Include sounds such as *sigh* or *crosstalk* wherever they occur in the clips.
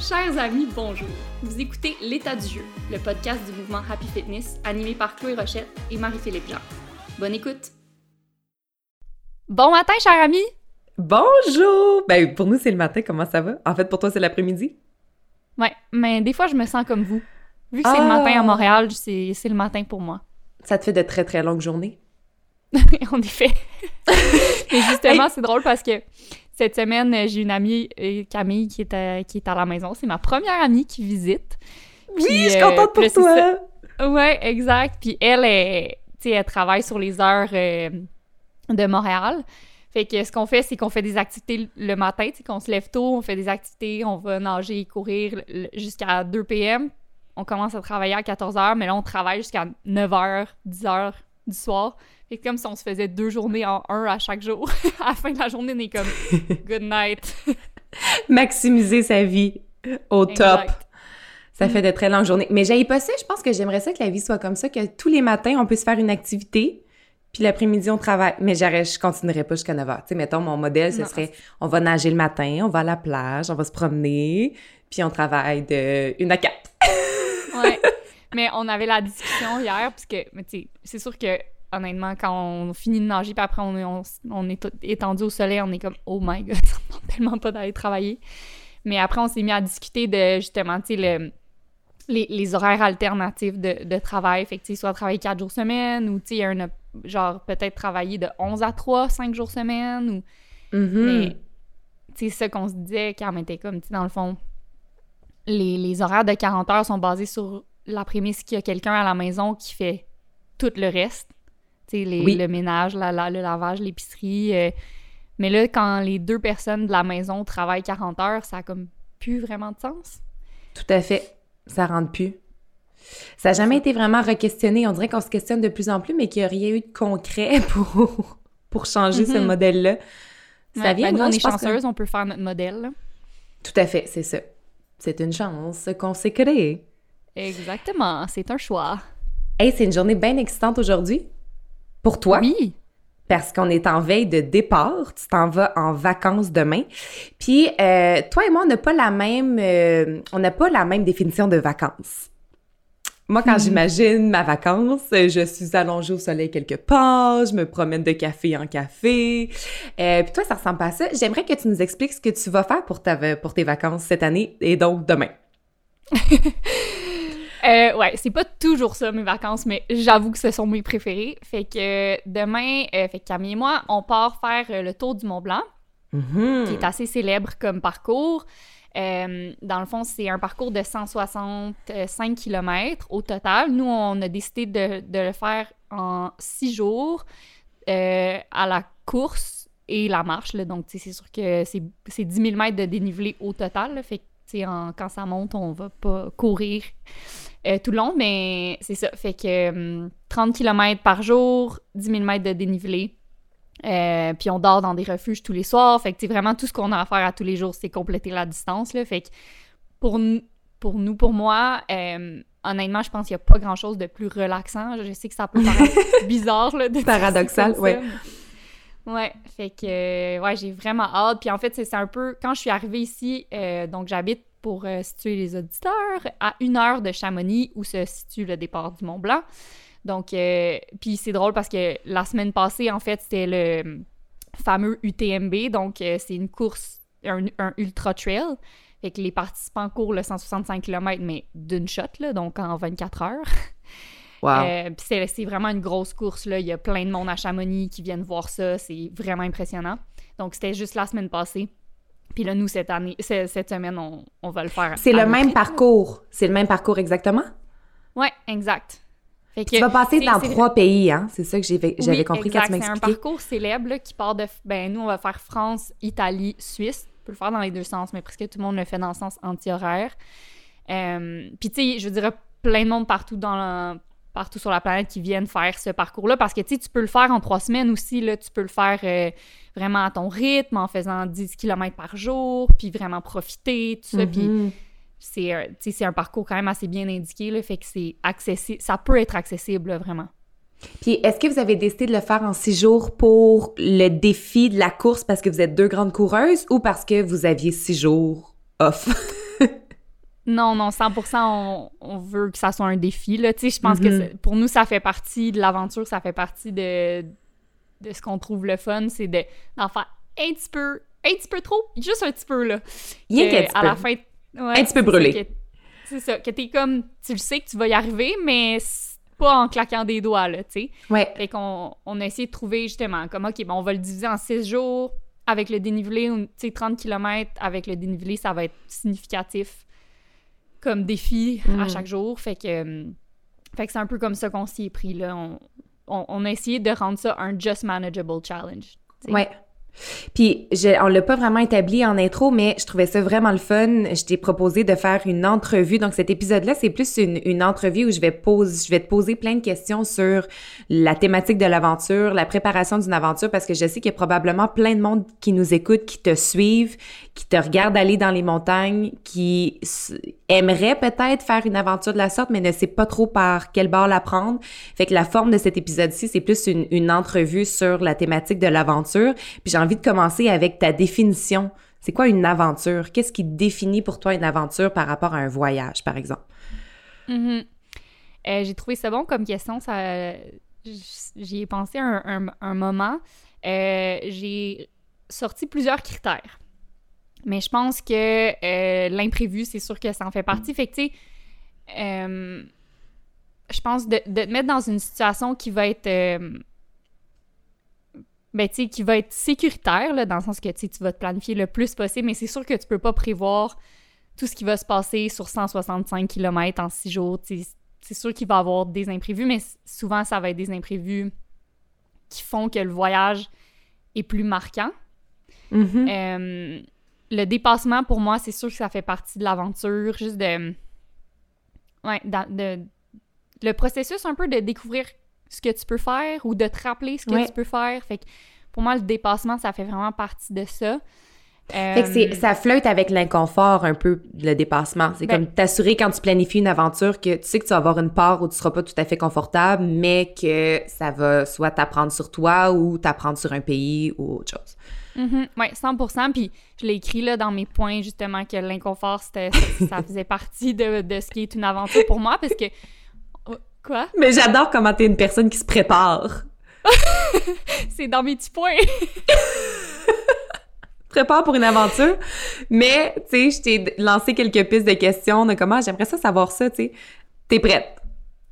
Chers amis, bonjour. Vous écoutez L'état du jeu, le podcast du mouvement Happy Fitness animé par Chloé Rochette et Marie-Philippe Jean. Bonne écoute. Bon matin, chers amis. Bonjour! Ben, pour nous, c'est le matin. Comment ça va? En fait, pour toi, c'est l'après-midi? Ouais, mais des fois, je me sens comme vous. Vu que c'est le Ah! matin à Montréal, c'est le matin pour moi. Ça te fait de très, très longues journées? *laughs* en effet. *laughs* Mais justement, c'est drôle parce que cette semaine, euh, j'ai une amie, euh, Camille, qui est, à, qui est à la maison. C'est ma première amie qui visite. Oui, je suis euh, contente pour là, toi! Ouais, exact. Puis elle, sais, elle travaille sur les heures euh, de Montréal. Fait que ce qu'on fait, c'est qu'on fait des activités le matin, tu sais, qu'on se lève tôt, on fait des activités, on va nager, courir le- jusqu'à 2 p.m. On commence à travailler à 14 h, mais là, on travaille jusqu'à 9 h, 10 h du soir. Que comme si on se faisait deux journées en un à chaque jour. *laughs* à la fin de la journée, on est comme *laughs* good night. Maximiser sa vie au top. Ça fait de très longues journées. Mais j'aille pas ça. Je pense que j'aimerais ça que la vie soit comme ça, que tous les matins, on puisse faire une activité, puis l'après-midi, on travaille. Mais je continuerais pas jusqu'à 9 h. Tu sais, mettons, mon modèle, ce Non. serait on va nager le matin, on va à la plage, on va se promener, puis on travaille de 1 à 4. *laughs* Ouais. Mais on avait la discussion hier, parce que, mais tu sais, c'est sûr que, honnêtement, quand on finit de nager, puis après on est, on, on est étendu au soleil, on est comme, oh my god, *laughs* ça me tellement pas d'aller travailler. Mais après, on s'est mis à discuter de, justement, tu sais, le- les, les horaires alternatifs de, de travail. Fait que, tu sais, soit travailler quatre jours semaine, ou, tu sais, un, genre, peut-être travailler de 11 à 3, 5 jours semaine, ou Mhm. mais, tu sais, ça qu'on se disait quand on était comme, tu sais, dans le fond, les, les horaires de 40 heures sont basés sur la prémisse qu'il y a quelqu'un à la maison qui fait tout le reste. Les- Oui. le ménage, la, la- le lavage, l'épicerie. euh. mais là, quand les deux personnes de la maison travaillent 40 heures, ça a comme plus vraiment de sens. Tout à fait. Ça rentre plus. Ça n'a jamais été vraiment re-questionné. On dirait qu'on se questionne de plus en plus, mais qu'il n'y a rien eu de concret *laughs* pour, pour changer ce Mhm. modèle-là. Ça Ouais, vient ben, nous, on est que- chanceuses, on peut faire notre modèle. là. Tout à fait, c'est ça. C'est une chance qu'on s'est créé. Exactement, c'est un choix. Hey, c'est une journée bien excitante aujourd'hui. Pour toi, Oui, parce qu'on est en veille de départ. Tu t'en vas en vacances demain. Puis, euh, toi et moi, on n'a pas la même, euh, on n'a pas la même définition de vacances. Moi, quand Hmm. j'imagine ma vacance, je suis allongée au soleil quelque part, je me promène de café en café. Euh, puis toi, ça ressemble pas à ça. J'aimerais que tu nous expliques ce que tu vas faire pour, ta, pour tes vacances cette année et donc demain. *laughs* Euh, ouais, c'est pas toujours ça mes vacances, mais j'avoue que ce sont mes préférés. Fait que euh, demain, euh, fait que Camille et moi, on part faire euh, le tour du Mont Blanc, Mhm. qui est assez célèbre comme parcours. Dans le fond, c'est un parcours de 165 km au total. Nous, on a décidé de, de le faire en six jours à la course et la marche. là. Donc, c'est sûr que c'est c'est 10 000 mètres de dénivelé au total. là. Fait que, en- quand ça monte, on va pas courir euh, tout le long, mais c'est ça. Fait que hum, 30 km par jour, 10 000 mètres de dénivelé. Euh, puis on dort dans des refuges tous les soirs. Fait que vraiment tout ce qu'on a à faire à tous les jours, c'est compléter la distance. Là. Fait que pour, nous- pour nous, pour moi, euh, honnêtement, je pense qu'il n'y a pas grand-chose de plus relaxant. Je sais que ça peut paraître *laughs* bizarre là, de Paradoxal, comme ouais. fait que ouais, j'ai vraiment hâte. Puis en fait, c'est c'est un peu quand je suis arrivée ici, euh, donc j'habite pour euh, situer les auditeurs à une heure de Chamonix où se situe le départ du Mont Blanc. Donc, euh, puis c'est drôle parce que la semaine passée, en fait, c'était le euh, fameux UTMB. Donc, euh, c'est une course, un, un ultra trail. Fait que les participants courent le 165 km, mais d'une shot, là, donc en 24 heures. *laughs* Wow. Euh, puis c'est, c'est vraiment une grosse course, là. Il y a plein de monde à Chamonix qui viennent voir ça. C'est vraiment impressionnant. Donc, c'était juste la semaine passée. Puis là, nous, cette année, cette semaine, on, on va le faire. c'est le même parcours. C'est le même parcours exactement? Ouais, exact. Fait que Tu vas passer dans trois pays, hein? C'est ça que j'avais Oui, compris exact. quand tu C'est un m'expliquais. parcours célèbre là, qui part de. Ben, nous, on va faire France, Italie, Suisse. On peut le faire dans les deux sens, mais presque tout le monde le fait dans le sens anti-horaire. Euh, Puis, tu sais, je veux dire, plein de monde partout dans la- partout sur la planète qui viennent faire ce parcours-là parce que tu sais, tu peux le faire en trois semaines aussi. Là, tu peux le faire euh, vraiment à ton rythme, en faisant 10 km par jour, puis vraiment profiter, tout ça. Puis Mhm. c'est un parcours quand même assez bien indiqué, là, fait que c'est accessible. Ça peut être accessible, là, vraiment. Puis, est-ce que vous avez décidé de le faire en six jours pour le défi de la course parce que vous êtes deux grandes coureuses ou parce que vous aviez six jours off? *laughs* Non, non, 100%, on, on veut que ça soit un défi, là. Je pense que Mhm. c'est- pour nous, ça fait partie de l'aventure, ça fait partie de, de ce qu'on trouve le fun, c'est de- d'en faire un petit peu, un petit peu trop, juste un petit peu, là. Rien qu'un petit à peu. la fin, ouais, Un petit peu brûlé. C'est ça, que t'es comme, tu le sais que tu vas y arriver, mais pas en claquant des doigts, là, tu sais. Ouais. Fait qu'on on a essayé de trouver justement comme, OK, bon, on va le diviser en six jours avec le dénivelé, tu sais, 30 km avec le dénivelé, ça va être significatif comme défi à Mm. chaque jour. Fait que, euh, fait que c'est un peu comme ça qu'on s'y est pris, là. On, on, on a essayé de rendre ça un just manageable challenge. t'sais. Ouais. Puis, je, on l'a pas vraiment établi en intro, mais je trouvais ça vraiment le fun. Je t'ai proposé de faire une entrevue. Donc, cet épisode-là, c'est plus une, une entrevue où je vais, pose, je vais te poser plein de questions sur la thématique de l'aventure, la préparation d'une aventure, parce que je sais qu'il y a probablement plein de monde qui nous écoute, qui te suivent, qui te regardent aller dans les montagnes, qui aimerait peut-être faire une aventure de la sorte, mais ne sait pas trop par quel bord la prendre. Fait que la forme de cet épisode-ci, c'est plus une, une entrevue sur la thématique de l'aventure. Puis envie de commencer avec ta définition. C'est quoi une aventure? Qu'est-ce qui définit pour toi une aventure par rapport à un voyage, par exemple? Mhm. Euh, j'ai trouvé ça bon comme question. Ça, j'y ai pensé un, moment. Euh, j'ai sorti plusieurs critères. Mais je pense que euh, l'imprévu, c'est sûr que ça en fait partie. Fait que, je pense de, te mettre dans une situation qui va être. Ben, tu sais, qui va être sécuritaire, là, dans le sens que, tu vas te planifier le plus possible, mais c'est sûr que tu peux pas prévoir tout ce qui va se passer sur 165 km en six jours. C'est sûr qu'il va y avoir des imprévus, mais souvent, ça va être des imprévus qui font que le voyage est plus marquant. Mhm. Euh, le dépassement, pour moi, c'est sûr que ça fait partie de l'aventure, juste de... Ouais, de... Le processus un peu de découvrir ce que tu peux faire ou de te rappeler ce que Ouais. tu peux faire. Fait que pour moi, le dépassement, ça fait vraiment partie de ça. Fait que c'est, Euh, ça flotte avec l'inconfort un peu, le dépassement. C'est Ben- comme t'assurer quand tu planifies une aventure que tu sais que tu vas avoir une part où tu seras pas tout à fait confortable, mais que ça va soit t'apprendre sur toi ou t'apprendre sur un pays ou autre chose. Mhm, ouais, 100%. Puis je l'ai écrit là dans mes points, justement, que l'inconfort, c'était, ça, ça *laughs* faisait partie de, de ce qui est une aventure pour moi, parce que... Oh, Quoi? Mais j'adore comment t'es une personne qui se prépare. *laughs* C'est dans mes petits points! *laughs* prépare pour une aventure. Mais, tu sais, je t'ai lancé quelques pistes de questions de comment j'aimerais ça savoir ça, tu sais. T'es prête?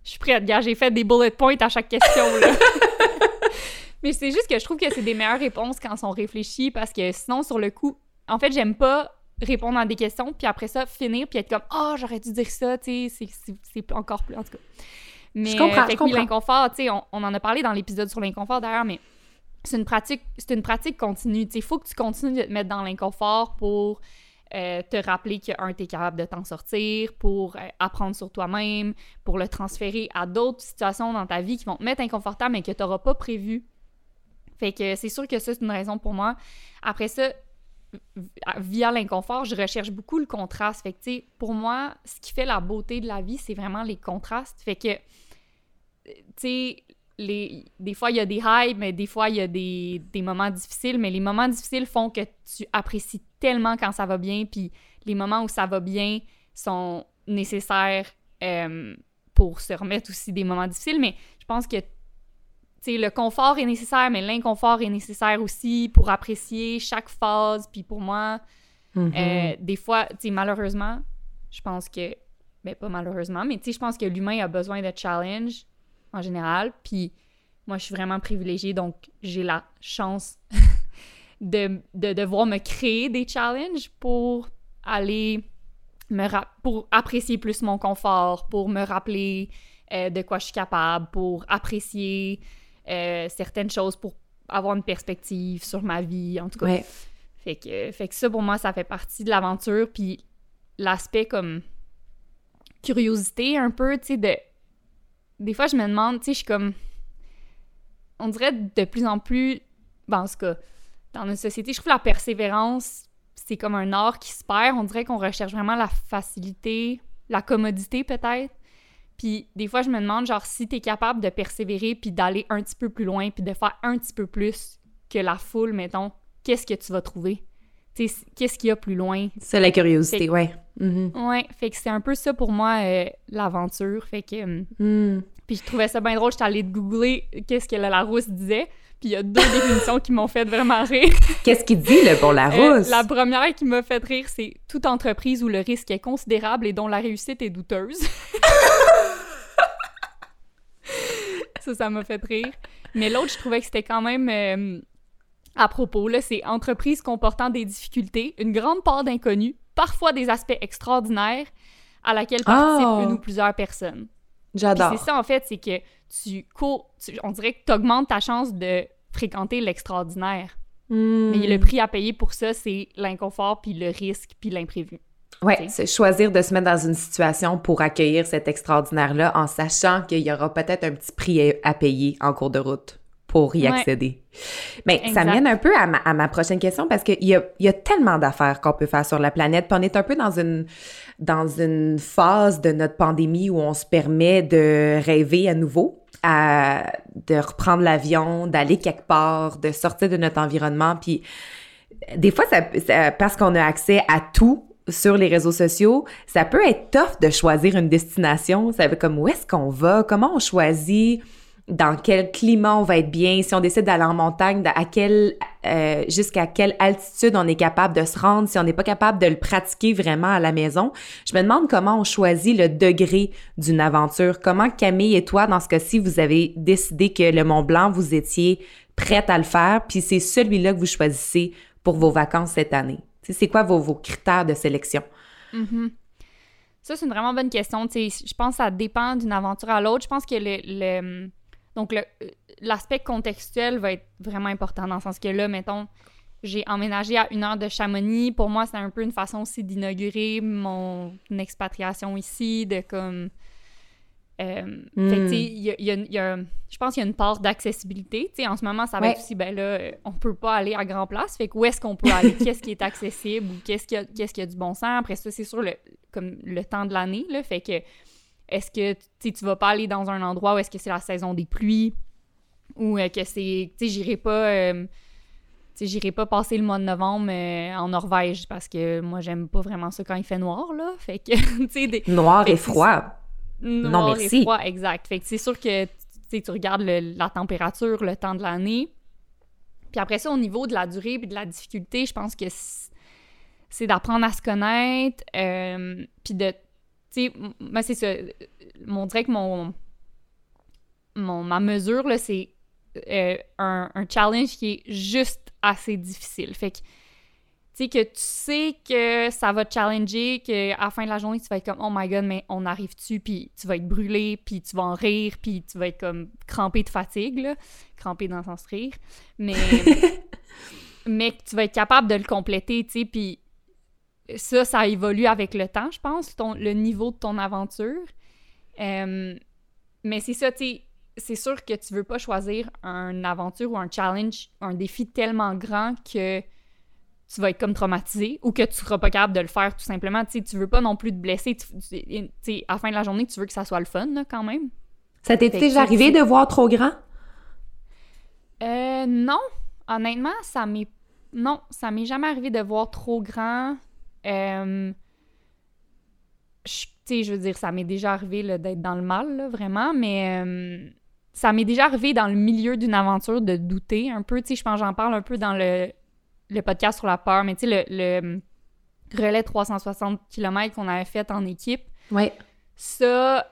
Je suis prête, gars, j'ai fait des bullet points à chaque question, là. *laughs* Mais c'est juste que je trouve que c'est des meilleures réponses quand elles sont réfléchies, parce que sinon, sur le coup... En fait, j'aime pas répondre à des questions, puis après ça, finir, puis être comme « Ah, j'aurais dû dire ça, tu sais, c'est encore plus... » En tout cas. Mais, Je comprends, euh, je oui, comprends. l'inconfort, tu sais, on, on en a parlé dans l'épisode sur l'inconfort, d'ailleurs, mais c'est une pratique c'est une pratique continue. Tu sais, il faut que tu continues de te mettre dans l'inconfort pour euh, te rappeler que, un, t'es capable de t'en sortir, pour euh, apprendre sur toi-même, pour le transférer à d'autres situations dans ta vie qui vont te mettre inconfortable, mais que tu n'auras pas prévu. Fait que c'est sûr que ça, c'est une raison pour moi. Après ça, via l'inconfort, je recherche beaucoup le contraste. Fait que, tu sais, pour moi, ce qui fait la beauté de la vie, c'est vraiment les contrastes. Fait que, tu sais, les, des fois, il y a des highs, mais des fois, il y a des, des moments difficiles. Mais les moments difficiles font que tu apprécies tellement quand ça va bien, puis les moments où ça va bien sont nécessaires euh, pour se remettre aussi des moments difficiles. Mais je pense que tu sais, le confort est nécessaire, mais l'inconfort est nécessaire aussi pour apprécier chaque phase. Puis pour moi, Mhm. euh, des fois, tu sais, malheureusement, je pense que, ben pas malheureusement, mais tu sais, je pense que l'humain a besoin de challenge en général. Puis moi, je suis vraiment privilégiée, donc j'ai la chance *laughs* de, de devoir me créer des challenges pour aller me pour apprécier plus mon confort, pour me rappeler euh, de quoi je suis capable, pour apprécier euh, certaines choses, pour avoir une perspective sur ma vie, en tout cas. Ouais. Fait que, fait que ça, pour moi, ça fait partie de l'aventure. Puis l'aspect comme curiosité un peu, tu sais, de... Des fois, je me demande, tu sais, je suis comme... On dirait de plus en plus... Ben, en tout cas, dans notre société, je trouve la persévérance, c'est comme un art qui se perd. On dirait qu'on recherche vraiment la facilité, la commodité peut-être. Puis des fois, je me demande, genre, si t'es capable de persévérer puis d'aller un petit peu plus loin puis de faire un petit peu plus que la foule, mettons, qu'est-ce que tu vas trouver? Qu'est-ce qu'il y a plus loin? C'est la curiosité, ouais. Mm-hmm. Ouais, fait que c'est un peu ça pour moi, euh, l'aventure. Fait que. Mm. Puis je trouvais ça bien drôle, j'étais allée googler qu'est-ce que la Larousse disait. Puis il y a deux *laughs* définitions qui m'ont fait vraiment rire. *laughs* Qu'est-ce qu'il dit, le bon Larousse? Euh, la première qui m'a fait rire, c'est toute entreprise où le risque est considérable et dont la réussite est douteuse. *laughs* ça, ça m'a fait rire. Mais l'autre, je trouvais que c'était quand même euh, à propos. Là, c'est entreprise comportant des difficultés, une grande part d'inconnus, parfois des aspects extraordinaires à laquelle participent oh. une ou plusieurs personnes. J'adore. C'est ça, en fait, c'est que tu cours, on dirait que tu augmentes ta chance de fréquenter l'extraordinaire. Hmm. Mais le prix à payer pour ça, c'est l'inconfort, puis le risque, puis l'imprévu. Oui, c'est choisir de se mettre dans une situation pour accueillir cet extraordinaire-là en sachant qu'il y aura peut-être un petit prix à payer en cours de route pour y accéder. Mais ça mène un peu à ma, prochaine question parce qu'il y a, y a tellement d'affaires qu'on peut faire sur la planète. Puis on est un peu dans une, dans une phase de notre pandémie où on se permet de rêver à nouveau, à, de reprendre l'avion, d'aller quelque part, de sortir de notre environnement. Puis des fois, ça, parce qu'on a accès à tout, sur les réseaux sociaux, ça peut être tough de choisir une destination. Ça veut comme où est-ce qu'on va, comment on choisit? Dans quel climat on va être bien, si on décide d'aller en montagne, à quelle, euh, jusqu'à quelle altitude on est capable de se rendre, si on n'est pas capable de le pratiquer vraiment à la maison. Je me demande comment on choisit le degré d'une aventure. Comment Camille et toi, dans ce cas-ci, vous avez décidé que le Mont Blanc, vous étiez prête à le faire, puis c'est celui-là que vous choisissez pour vos vacances cette année? C'est quoi vos, vos, critères de sélection? Mm-hmm. Ça, c'est une vraiment bonne question. je pense que ça dépend d'une aventure à l'autre. Je pense que le donc, l'aspect contextuel va être vraiment important dans le sens que là, mettons, j'ai emménagé à une heure de Chamonix. Pour moi, c'est un peu une façon aussi d'inaugurer mon expatriation ici, de comme. Euh, fait je pense qu'il y a une part d'accessibilité. En ce moment, ça va être aussi, ben là, on peut pas aller à grand place. Fait que où est-ce qu'on peut aller? *laughs* qu'est-ce qui est accessible? Ou qu'est-ce qui a, qu'est-ce qui a du bon sens? Après ça, c'est sur le, comme le temps de l'année, là. Fait que est-ce que tu vas pas aller dans un endroit où est-ce que c'est la saison des pluies? Ou euh, que c'est tu sais j'irai pas euh, j'irai pas passer le mois de novembre euh, en Norvège parce que moi j'aime pas vraiment ça quand il fait noir là. *laughs* Fait que tu sais des... noir et froid. Noir non merci. et froid exact. Fait que c'est sûr que tu regardes la température le temps de l'année. Puis après ça au niveau de la durée et de la difficulté je pense que c'est d'apprendre à se connaître puis de sais, moi, c'est ça. On dirait que mon, mon, ma mesure, là, c'est euh, un, un, challenge qui est juste assez difficile. Fait que, tu sais, que tu sais que ça va te challenger, qu'à la fin de la journée, tu vas être comme « Oh my God, mais on arrive-tu? » Puis tu vas être brûlé, puis tu vas en rire, puis tu vas être comme crampé de fatigue, là. Crampé dans le sens rire. Mais... *laughs* mais tu vas être capable de le compléter, tu sais, puis ça, ça évolue avec le temps, je pense, ton, le niveau de ton aventure. Euh, mais c'est ça, tu c'est sûr que tu veux pas choisir une aventure ou un challenge, un défi tellement grand que tu vas être comme traumatisé ou que tu seras pas capable de le faire tout simplement. Tu tu veux pas non plus te blesser. Tu, sais, à la fin de la journée, tu veux que ça soit le fun, quand même. Ça t'est déjà arrivé de voir trop grand? Euh, non. Honnêtement, ça m'est... Non, ça m'est jamais arrivé de voir trop grand. Euh, tu je veux dire, ça m'est déjà arrivé d'être dans le mal, vraiment, mais euh, ça m'est déjà arrivé dans le milieu d'une aventure de douter un peu. Tu sais, je pense j'en parle un peu dans le, le podcast sur la peur, mais tu sais, le, le, relais 360 km qu'on avait fait en équipe. Ouais. Ça,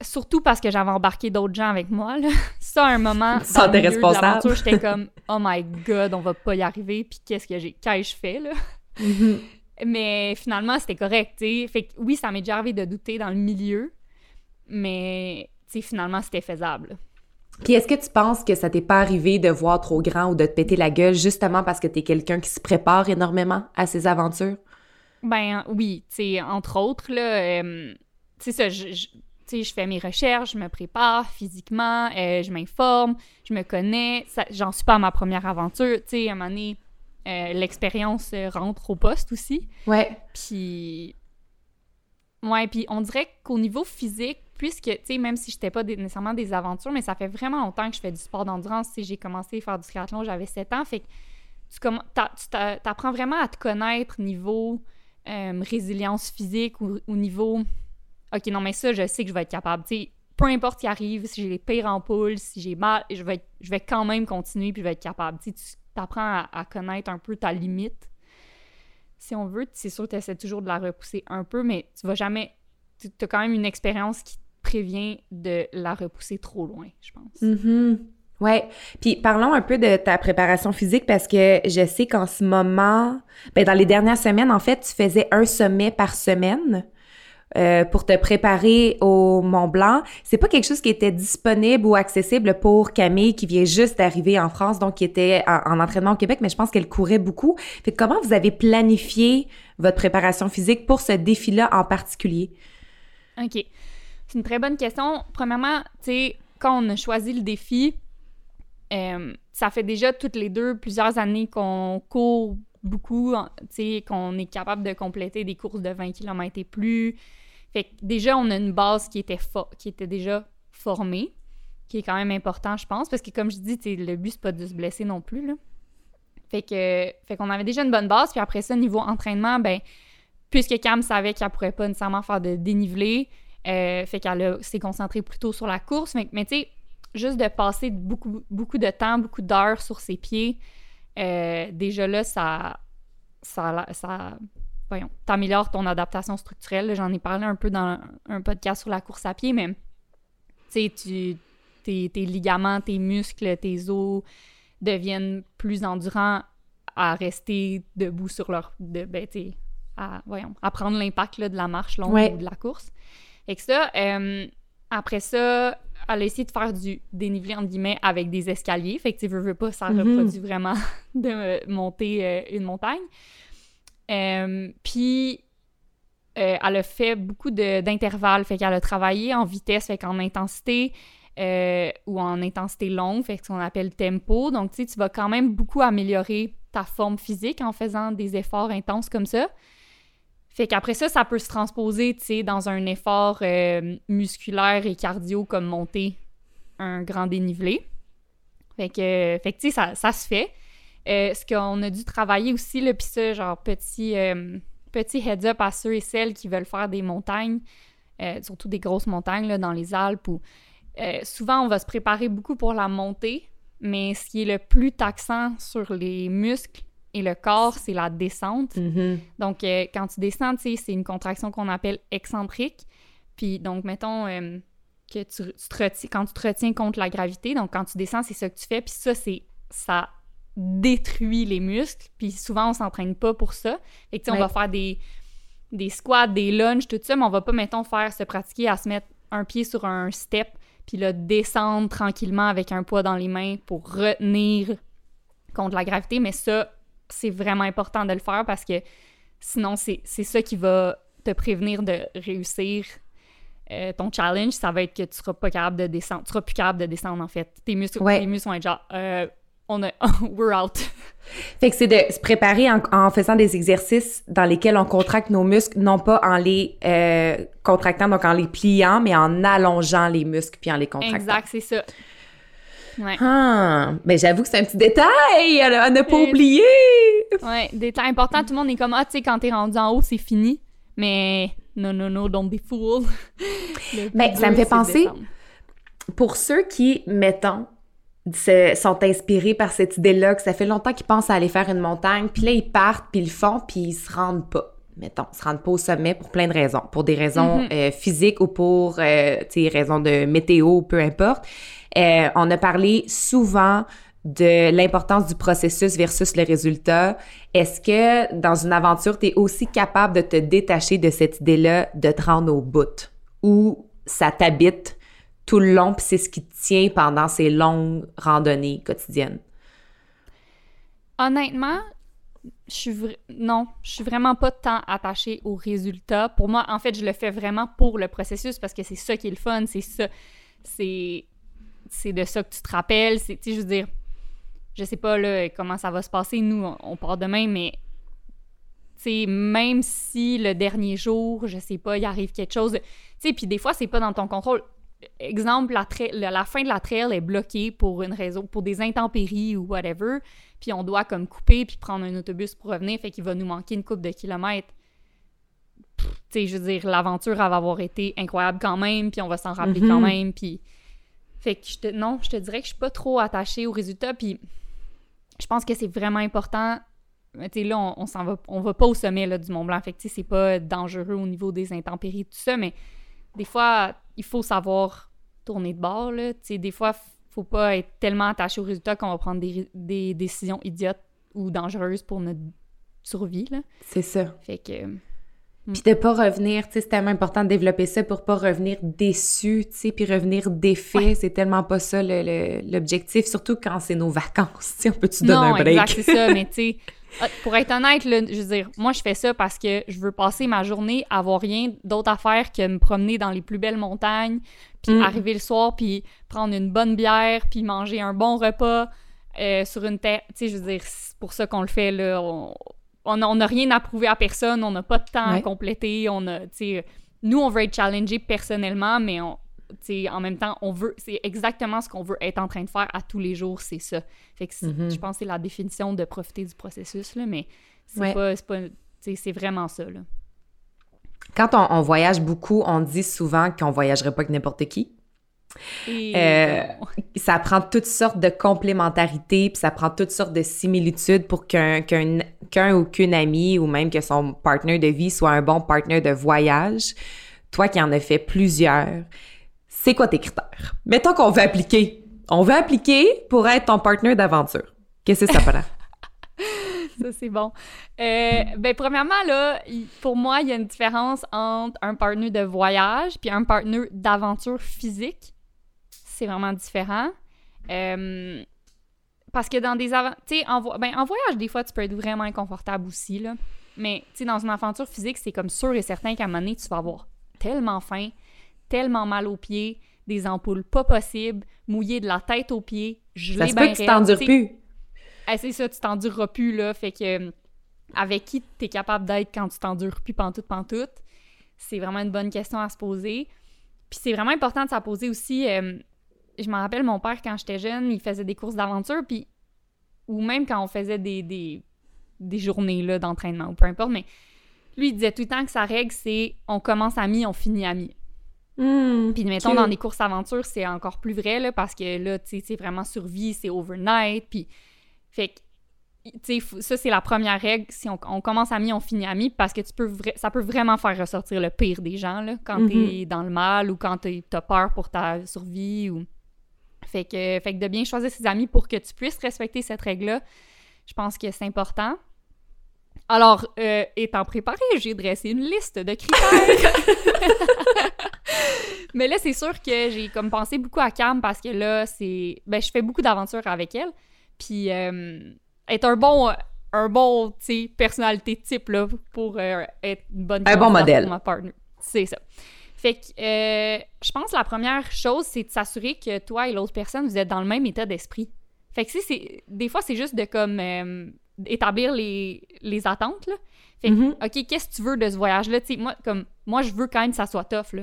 surtout parce que j'avais embarqué d'autres gens avec moi, là. *laughs* Ça, à un moment, dans milieu de l'aventure, j'étais comme « Oh my God, on va pas y arriver, puis qu'est-ce que j'ai... Qu'ai-je fait, là? Mm-hmm. Mais finalement, c'était correct, tu Fait que oui, ça m'est déjà arrivé de douter dans le milieu, mais tu finalement, c'était faisable. Puis est-ce que tu penses que ça t'est pas arrivé de voir trop grand ou de te péter la gueule justement parce que t'es quelqu'un qui se prépare énormément à ses aventures? Ben oui, tu sais, entre autres, là, euh, tu sais ça, je, je fais mes recherches, je me prépare physiquement, euh, je m'informe, je me connais. J'en suis pas à ma première aventure. Tu sais, à un moment donné, euh, l'expérience euh, rentre au poste aussi. Ouais. Puis. Ouais, puis on dirait qu'au niveau physique, puisque, tu sais, même si je n'étais pas nécessairement des aventures, mais ça fait vraiment longtemps que je fais du sport d'endurance. Si j'ai commencé à faire du triathlon, j'avais 7 ans. Fait que, tu tu apprends vraiment à te connaître niveau euh, résilience physique ou, au niveau OK, non, mais ça, je sais que je vais être capable. sais, peu importe ce qui arrive, si j'ai les pires ampoules, si j'ai mal, je vais, je vais quand même continuer puis je vais être capable. tu apprends à, connaître un peu ta limite. Si on veut, c'est sûr que tu essaies toujours de la repousser un peu, mais tu vas jamais. Tu as quand même une expérience qui te prévient de la repousser trop loin, je pense. Mm-hmm. Ouais. Puis parlons un peu de ta préparation physique parce que je sais qu'en ce moment, ben dans les dernières semaines, en fait, tu faisais un sommet par semaine. Euh, pour te préparer au Mont Blanc. C'est pas quelque chose qui était disponible ou accessible pour Camille qui vient juste d'arriver en France, donc qui était en, entraînement au Québec, mais je pense qu'elle courait beaucoup. Fait comment vous avez planifié votre préparation physique pour ce défi-là en particulier? OK. C'est une très bonne question. Premièrement, tu sais, quand on a choisi le défi, euh, ça fait déjà toutes les deux plusieurs années qu'on court beaucoup, qu'on est capable de compléter des courses de 20 km et plus. Fait que déjà, on a une base qui était, déjà formée, qui est quand même important, je pense, parce que comme je dis, le but, c'est pas de se blesser non plus. Là. Fait que fait qu'on avait déjà une bonne base, puis après ça, niveau entraînement, ben puisque Cam savait qu'elle pourrait pas nécessairement faire de dénivelé, euh, fait qu'elle s'est concentrée plutôt sur la course. Mais, mais tu sais, juste de passer beaucoup de temps, beaucoup d'heures sur ses pieds, euh, déjà là, ça, ça, ça voyons, t'améliores ton adaptation structurelle. J'en ai parlé un peu dans un podcast sur la course à pied, mais tu sais, tes, tes ligaments, tes muscles, tes os deviennent plus endurants à rester debout sur leur... De, ben, à, voyons, à prendre l'impact de la marche longue ou de la course. Et que ça, euh, après ça, elle a essayé de faire du dénivelé, entre guillemets, avec des escaliers. Fait que, tu veux, pas, ça mhm. reproduit vraiment *laughs* de monter euh, une montagne. Euh, puis, euh, elle a fait beaucoup d'intervalles. Fait qu'elle a travaillé en vitesse, fait qu'en intensité ou en intensité longue, fait ce qu'on appelle tempo. Donc, tu sais, tu vas quand même beaucoup améliorer ta forme physique en faisant des efforts intenses comme ça. Fait qu'après ça, ça peut se transposer, tu sais, dans un effort euh, musculaire et cardio comme monter un grand dénivelé. Fait que, fait que tu sais, ça, ça, se fait. Euh, ce qu'on a dû travailler aussi, là, puis ça, genre, petit, euh, petit heads-up à ceux et celles qui veulent faire des montagnes, surtout des grosses montagnes, dans les Alpes, où souvent, on va se préparer beaucoup pour la montée, mais ce qui est le plus taxant sur les muscles, et le corps, c'est la descente. Mm-hmm. Donc, euh, quand tu descends, c'est une contraction qu'on appelle excentrique. Puis, donc, mettons euh, que tu, te retiens, quand tu te retiens contre la gravité, donc quand tu descends, c'est ça que tu fais. Puis ça, c'est ça détruit les muscles. Puis souvent, on s'entraîne pas pour ça. Fait que, on va faire des, des squats, des lunges, tout ça, mais on va pas, mettons, faire se pratiquer à se mettre un pied sur un step, puis là, descendre tranquillement avec un poids dans les mains pour retenir contre la gravité. Mais ça, c'est vraiment important de le faire parce que sinon, c'est ça qui va te prévenir de réussir euh, ton challenge. Ça va être que tu seras pas capable de descendre. Tu seras plus capable de descendre, en fait. Tes muscles, tes muscles vont être genre, euh, on a, *laughs* we're out. *laughs* Fait que c'est de se préparer en, faisant des exercices dans lesquels on contracte nos muscles, non pas en les euh, contractant, donc en les pliant, mais en allongeant les muscles puis en les contractant. Exact, c'est ça. Ouais. Ah, mais j'avoue que c'est un petit détail à ne pas oublier. Ouais, détail important. Tout le monde est comme, ah, tu sais, quand t'es rendu en haut, c'est fini. Mais non, non, non, don't be fool. mais *laughs* ça me fait penser, pour ceux qui, mettons, sont inspirés par cette idée-là, que ça fait longtemps qu'ils pensent à aller faire une montagne, puis là, ils partent, puis ils le font, puis ils se rendent pas. Mettons, se rendent pas au sommet pour plein de raisons. Pour des raisons mm-hmm. euh, physiques ou pour, euh, tu sais, raisons de météo, peu importe. Euh, on a parlé souvent de l'importance du processus versus le résultat. Est-ce que dans une aventure, tu es aussi capable de te détacher de cette idée-là, de te rendre au bout, ou ça t'habite tout le long, puis c'est ce qui te tient pendant ces longues randonnées quotidiennes? Honnêtement, je suis non, je suis vraiment pas tant attachée au résultat. Pour moi, en fait, je le fais vraiment pour le processus parce que c'est ça qui est le fun, c'est ça, c'est c'est de ça que tu te rappelles. C'est, je veux dire, je sais pas là, comment ça va se passer. Nous, on, part demain, mais même si le dernier jour, je sais pas, il arrive quelque chose. Tu sais, puis des fois, c'est pas dans ton contrôle. Exemple, la, la, fin de la trail est bloquée pour une raison, pour des intempéries ou whatever. puis on doit comme couper puis prendre un autobus pour revenir, fait qu'il va nous manquer une coupe de kilomètres. Tu sais, je veux dire, l'aventure elle va avoir été incroyable quand même, puis on va s'en rappeler quand Mhm. même, puis... Fait que je te... non, je te dirais que je suis pas trop attachée au résultat, puis je pense que c'est vraiment important. Tu sais, là, on, on s'en va, on va pas au sommet là, du Mont Blanc, fait que c'est pas dangereux au niveau des intempéries, tout ça, mais des fois, il faut savoir tourner de bord, là. Tu sais, des fois, faut pas être tellement attaché au résultat qu'on va prendre des, des décisions idiotes ou dangereuses pour notre survie. C'est ça. Fait que... Puis de pas revenir, tu sais, c'est tellement important de développer ça pour pas revenir déçu, tu sais, puis revenir défait. Ouais. C'est tellement pas ça l'objectif, surtout quand c'est nos vacances, *laughs* tu sais, on peut-tu donner non, un break? exact, c'est ça, mais *laughs* tu sais, euh, pour être honnête, là, je veux dire, moi, je fais ça parce que je veux passer ma journée à avoir rien d'autre à faire que me promener dans les plus belles montagnes, puis Mm. arriver le soir, puis prendre une bonne bière, puis manger un bon repas euh, sur une terre. Tu sais, je veux dire, c'est pour ça qu'on le fait, là. On on n'a rien à prouver à personne, on n'a pas de temps à compléter, on a, nous, on veut être challengé personnellement, mais on, en même temps, on veut, c'est exactement ce qu'on veut être en train de faire à tous les jours, c'est ça. Fait que Mhm. je pense que c'est la définition de profiter du processus, là, mais c'est Ouais. pas, c'est vraiment ça, là. Quand on, on voyage beaucoup, on dit souvent qu'on voyagerait pas avec n'importe qui. Et Euh. *laughs* Ça prend toutes sortes de complémentarités, puis ça prend toutes sortes de similitudes pour qu'un qu'un qu'un ou qu'une amie ou même que son partenaire de vie soit un bon partenaire de voyage. Toi qui en as fait plusieurs, c'est quoi tes critères? Mettons qu'on veut appliquer. On veut appliquer pour être ton partenaire d'aventure. Qu'est-ce que ça peut être? *laughs* *laughs* Ça, c'est bon. Euh, ben, premièrement, là, pour moi, il y a une différence entre un partenaire de voyage puis un partenaire d'aventure physique. C'est vraiment différent. Euh, parce que dans des aventures... Tu sais, en, vo- ben, en voyage, des fois, tu peux être vraiment inconfortable aussi, là. Mais, tu sais, dans une aventure physique, c'est comme sûr et certain qu'à un moment donné, tu vas avoir tellement faim, tellement mal aux pieds, des ampoules pas possibles, mouillé de la tête aux pieds, gelé Ça se peut que tu t'endures plus. Ah, c'est ça, tu t'endureras plus, là. Fait que, euh, avec qui t'es capable d'être quand tu t'endures plus pantoute, pantoute? C'est vraiment une bonne question à se poser. Puis c'est vraiment important de se la poser aussi. euh, je me rappelle, mon père, quand j'étais jeune, il faisait des courses d'aventure, puis... Ou même quand on faisait des, des, des journées, là, d'entraînement, ou peu importe, mais... Lui, il disait tout le temps que sa règle, c'est on commence à mi, on finit à mi. Hmm, Puis mettons, dans des courses aventure, c'est encore plus vrai, là, parce que là, tu sais, c'est vraiment survie, c'est overnight, puis... Fait que, tu sais, ça, c'est la première règle. Si on, on commence à mi, on finit à mi, parce que tu peux vra- ça peut vraiment faire ressortir le pire des gens, là, quand Mhm. t'es dans le mal ou quand t'es- t'as peur pour ta survie, ou... Fait que, fait que de bien choisir ses amis pour que tu puisses respecter cette règle-là, je pense que c'est important. Alors, euh, étant préparé, j'ai dressé une liste de critères. *laughs* Mais là, c'est sûr que j'ai comme pensé beaucoup à Cam parce que là, c'est. Ben, je fais beaucoup d'aventures avec elle. Puis, euh, être un bon. Un bon, tu personnalité type, là, pour euh, être une bonne Un bon modèle. pour ma partner. C'est ça. Fait que, euh, je pense que la première chose, c'est de s'assurer que toi et l'autre personne, vous êtes dans le même état d'esprit. Fait que si c'est. Des fois, c'est juste de comme. euh, établir les, les attentes, là. Fait que, Mhm. OK, qu'est-ce que tu veux de ce voyage-là? Moi, comme, moi, je veux quand même que ça soit tough, là.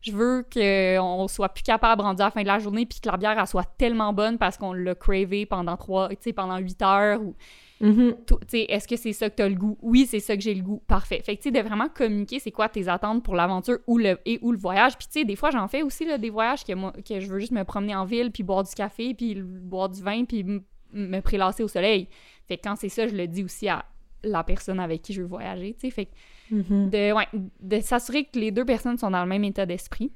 Je veux qu'on soit plus capable rendu à la fin de la journée puis que la bière, elle soit tellement bonne parce qu'on l'a cravé pendant trois, pendant huit heures ou, Mhm. tu sais, est-ce que c'est ça que t'as le goût? Oui, c'est ça que j'ai le goût. Parfait. Fait que, tu sais, de vraiment communiquer c'est quoi tes attentes pour l'aventure ou le, et ou le voyage. Puis, tu sais, des fois, j'en fais aussi, là, des voyages que moi, que je veux juste me promener en ville puis boire du café puis boire du vin puis me prélasser au soleil. Fait que quand c'est ça, je le dis aussi à la personne avec qui je veux voyager, tu sais. Fait que Mhm. de, ouais, de s'assurer que les deux personnes sont dans le même état d'esprit.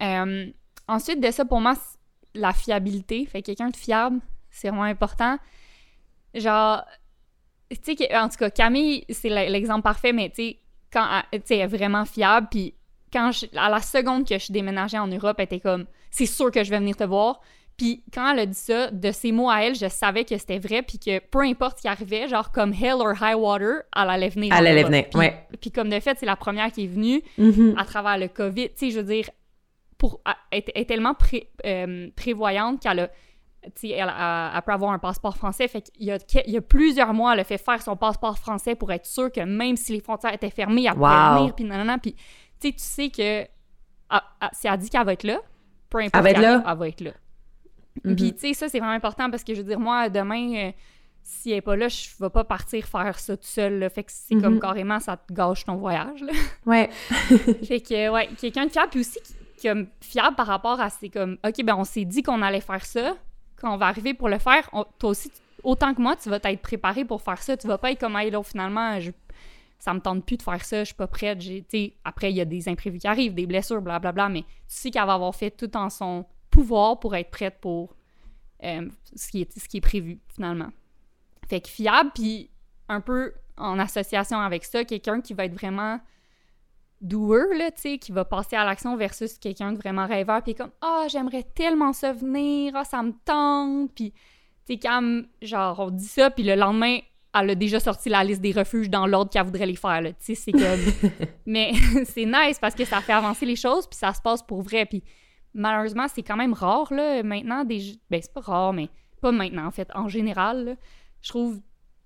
Euh, ensuite de ça, pour moi, la fiabilité. Fait que quelqu'un de fiable, c'est vraiment important. Genre, tu sais, en tout cas, Camille, c'est le- l'exemple parfait, mais tu sais, quand tu sais, elle est vraiment fiable, puis quand je- à la seconde que je déménagée en Europe, elle était comme, c'est sûr que je vais venir te voir. Puis quand elle a dit ça, de ses mots à elle, je savais que c'était vrai, puis que peu importe ce qui arrivait, genre comme hell or high water, elle allait venir. en Elle allait venir, Puis- ouais. Puis comme de fait, c'est la première qui est venue Mhm. à travers le COVID. Tu sais, je veux dire, pour, elle, est- elle est tellement pré- euh, prévoyante qu'elle a. Elle, elle- elle peut avoir un passeport français. Fait qu'il y a, il y a plusieurs mois, elle a fait faire son passeport français pour être sûre que même si les frontières étaient fermées, elle pouvait Wow. venir. Puis nanana. Puis, tu sais, que elle- elle- si elle dit qu'elle va être là, peu importe Elle va être là. elle va être là. Mhm. Puis, tu sais, ça, c'est vraiment important parce que, je veux dire, moi, demain, euh, si elle est pas là, je vais pas partir faire ça tout seul. Là. Fait que c'est comme Mhm. carrément, ça te gâche ton voyage. Là. *laughs* Ouais. *laughs* fait que, ouais, quelqu'un de fiable, puis aussi qui, est fiable par rapport à c'est comme, OK, ben on s'est dit qu'on allait faire ça. Quand on va arriver pour le faire, toi aussi, autant que moi, tu vas être préparé pour faire ça. Tu vas pas être comme, hey, là, finalement, je, ça me tente plus de faire ça, je suis pas prête. Après, il y a des imprévus qui arrivent, des blessures, blablabla, mais tu sais qu'elle va avoir fait tout en son pouvoir pour être prête pour euh, ce, qui est, ce qui est prévu, finalement. Fait que fiable, puis un peu en association avec ça, quelqu'un qui va être vraiment doer, là, tu sais, qui va passer à l'action versus quelqu'un de vraiment rêveur, puis comme « Ah, j'aimerais tellement ça venir, ah, ça me tente », puis tu sais, comme, genre, on dit ça, puis le lendemain, elle a déjà sorti la liste des refuges dans l'ordre qu'elle voudrait les faire, là, tu sais, c'est comme... *laughs* Mais *laughs* c'est nice parce que ça fait avancer les choses, puis ça se passe pour vrai, puis malheureusement, c'est quand même rare, là, maintenant, des... Ben, c'est pas rare, mais pas maintenant, en fait, en général, là. je trouve,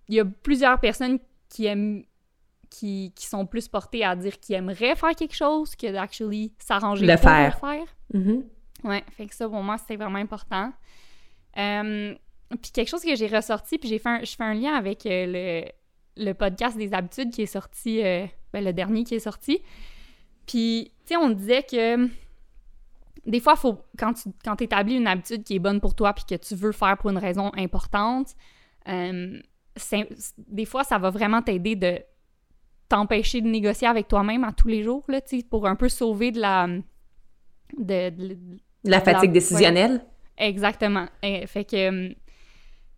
il y a plusieurs personnes qui aiment qui, qui sont plus portées à dire qu'ils aimeraient faire quelque chose que d'actually s'arranger Le pour faire. le faire. Mhm. Ouais, fait que ça, pour moi, c'était vraiment important. Euh, puis quelque chose que j'ai ressorti, puis j'ai fait un, je fais un lien avec euh, le, le podcast des habitudes qui est sorti, euh, ben, le dernier qui est sorti. Puis, tu sais, on disait que des fois, faut, quand tu quand établis une habitude qui est bonne pour toi puis que tu veux faire pour une raison importante, c'est- des fois, ça va vraiment t'aider de t'empêcher de négocier avec toi-même à tous les jours, là, pour un peu sauver de la... de- de- La fatigue La- décisionnelle. Exactement. Eh, fait que.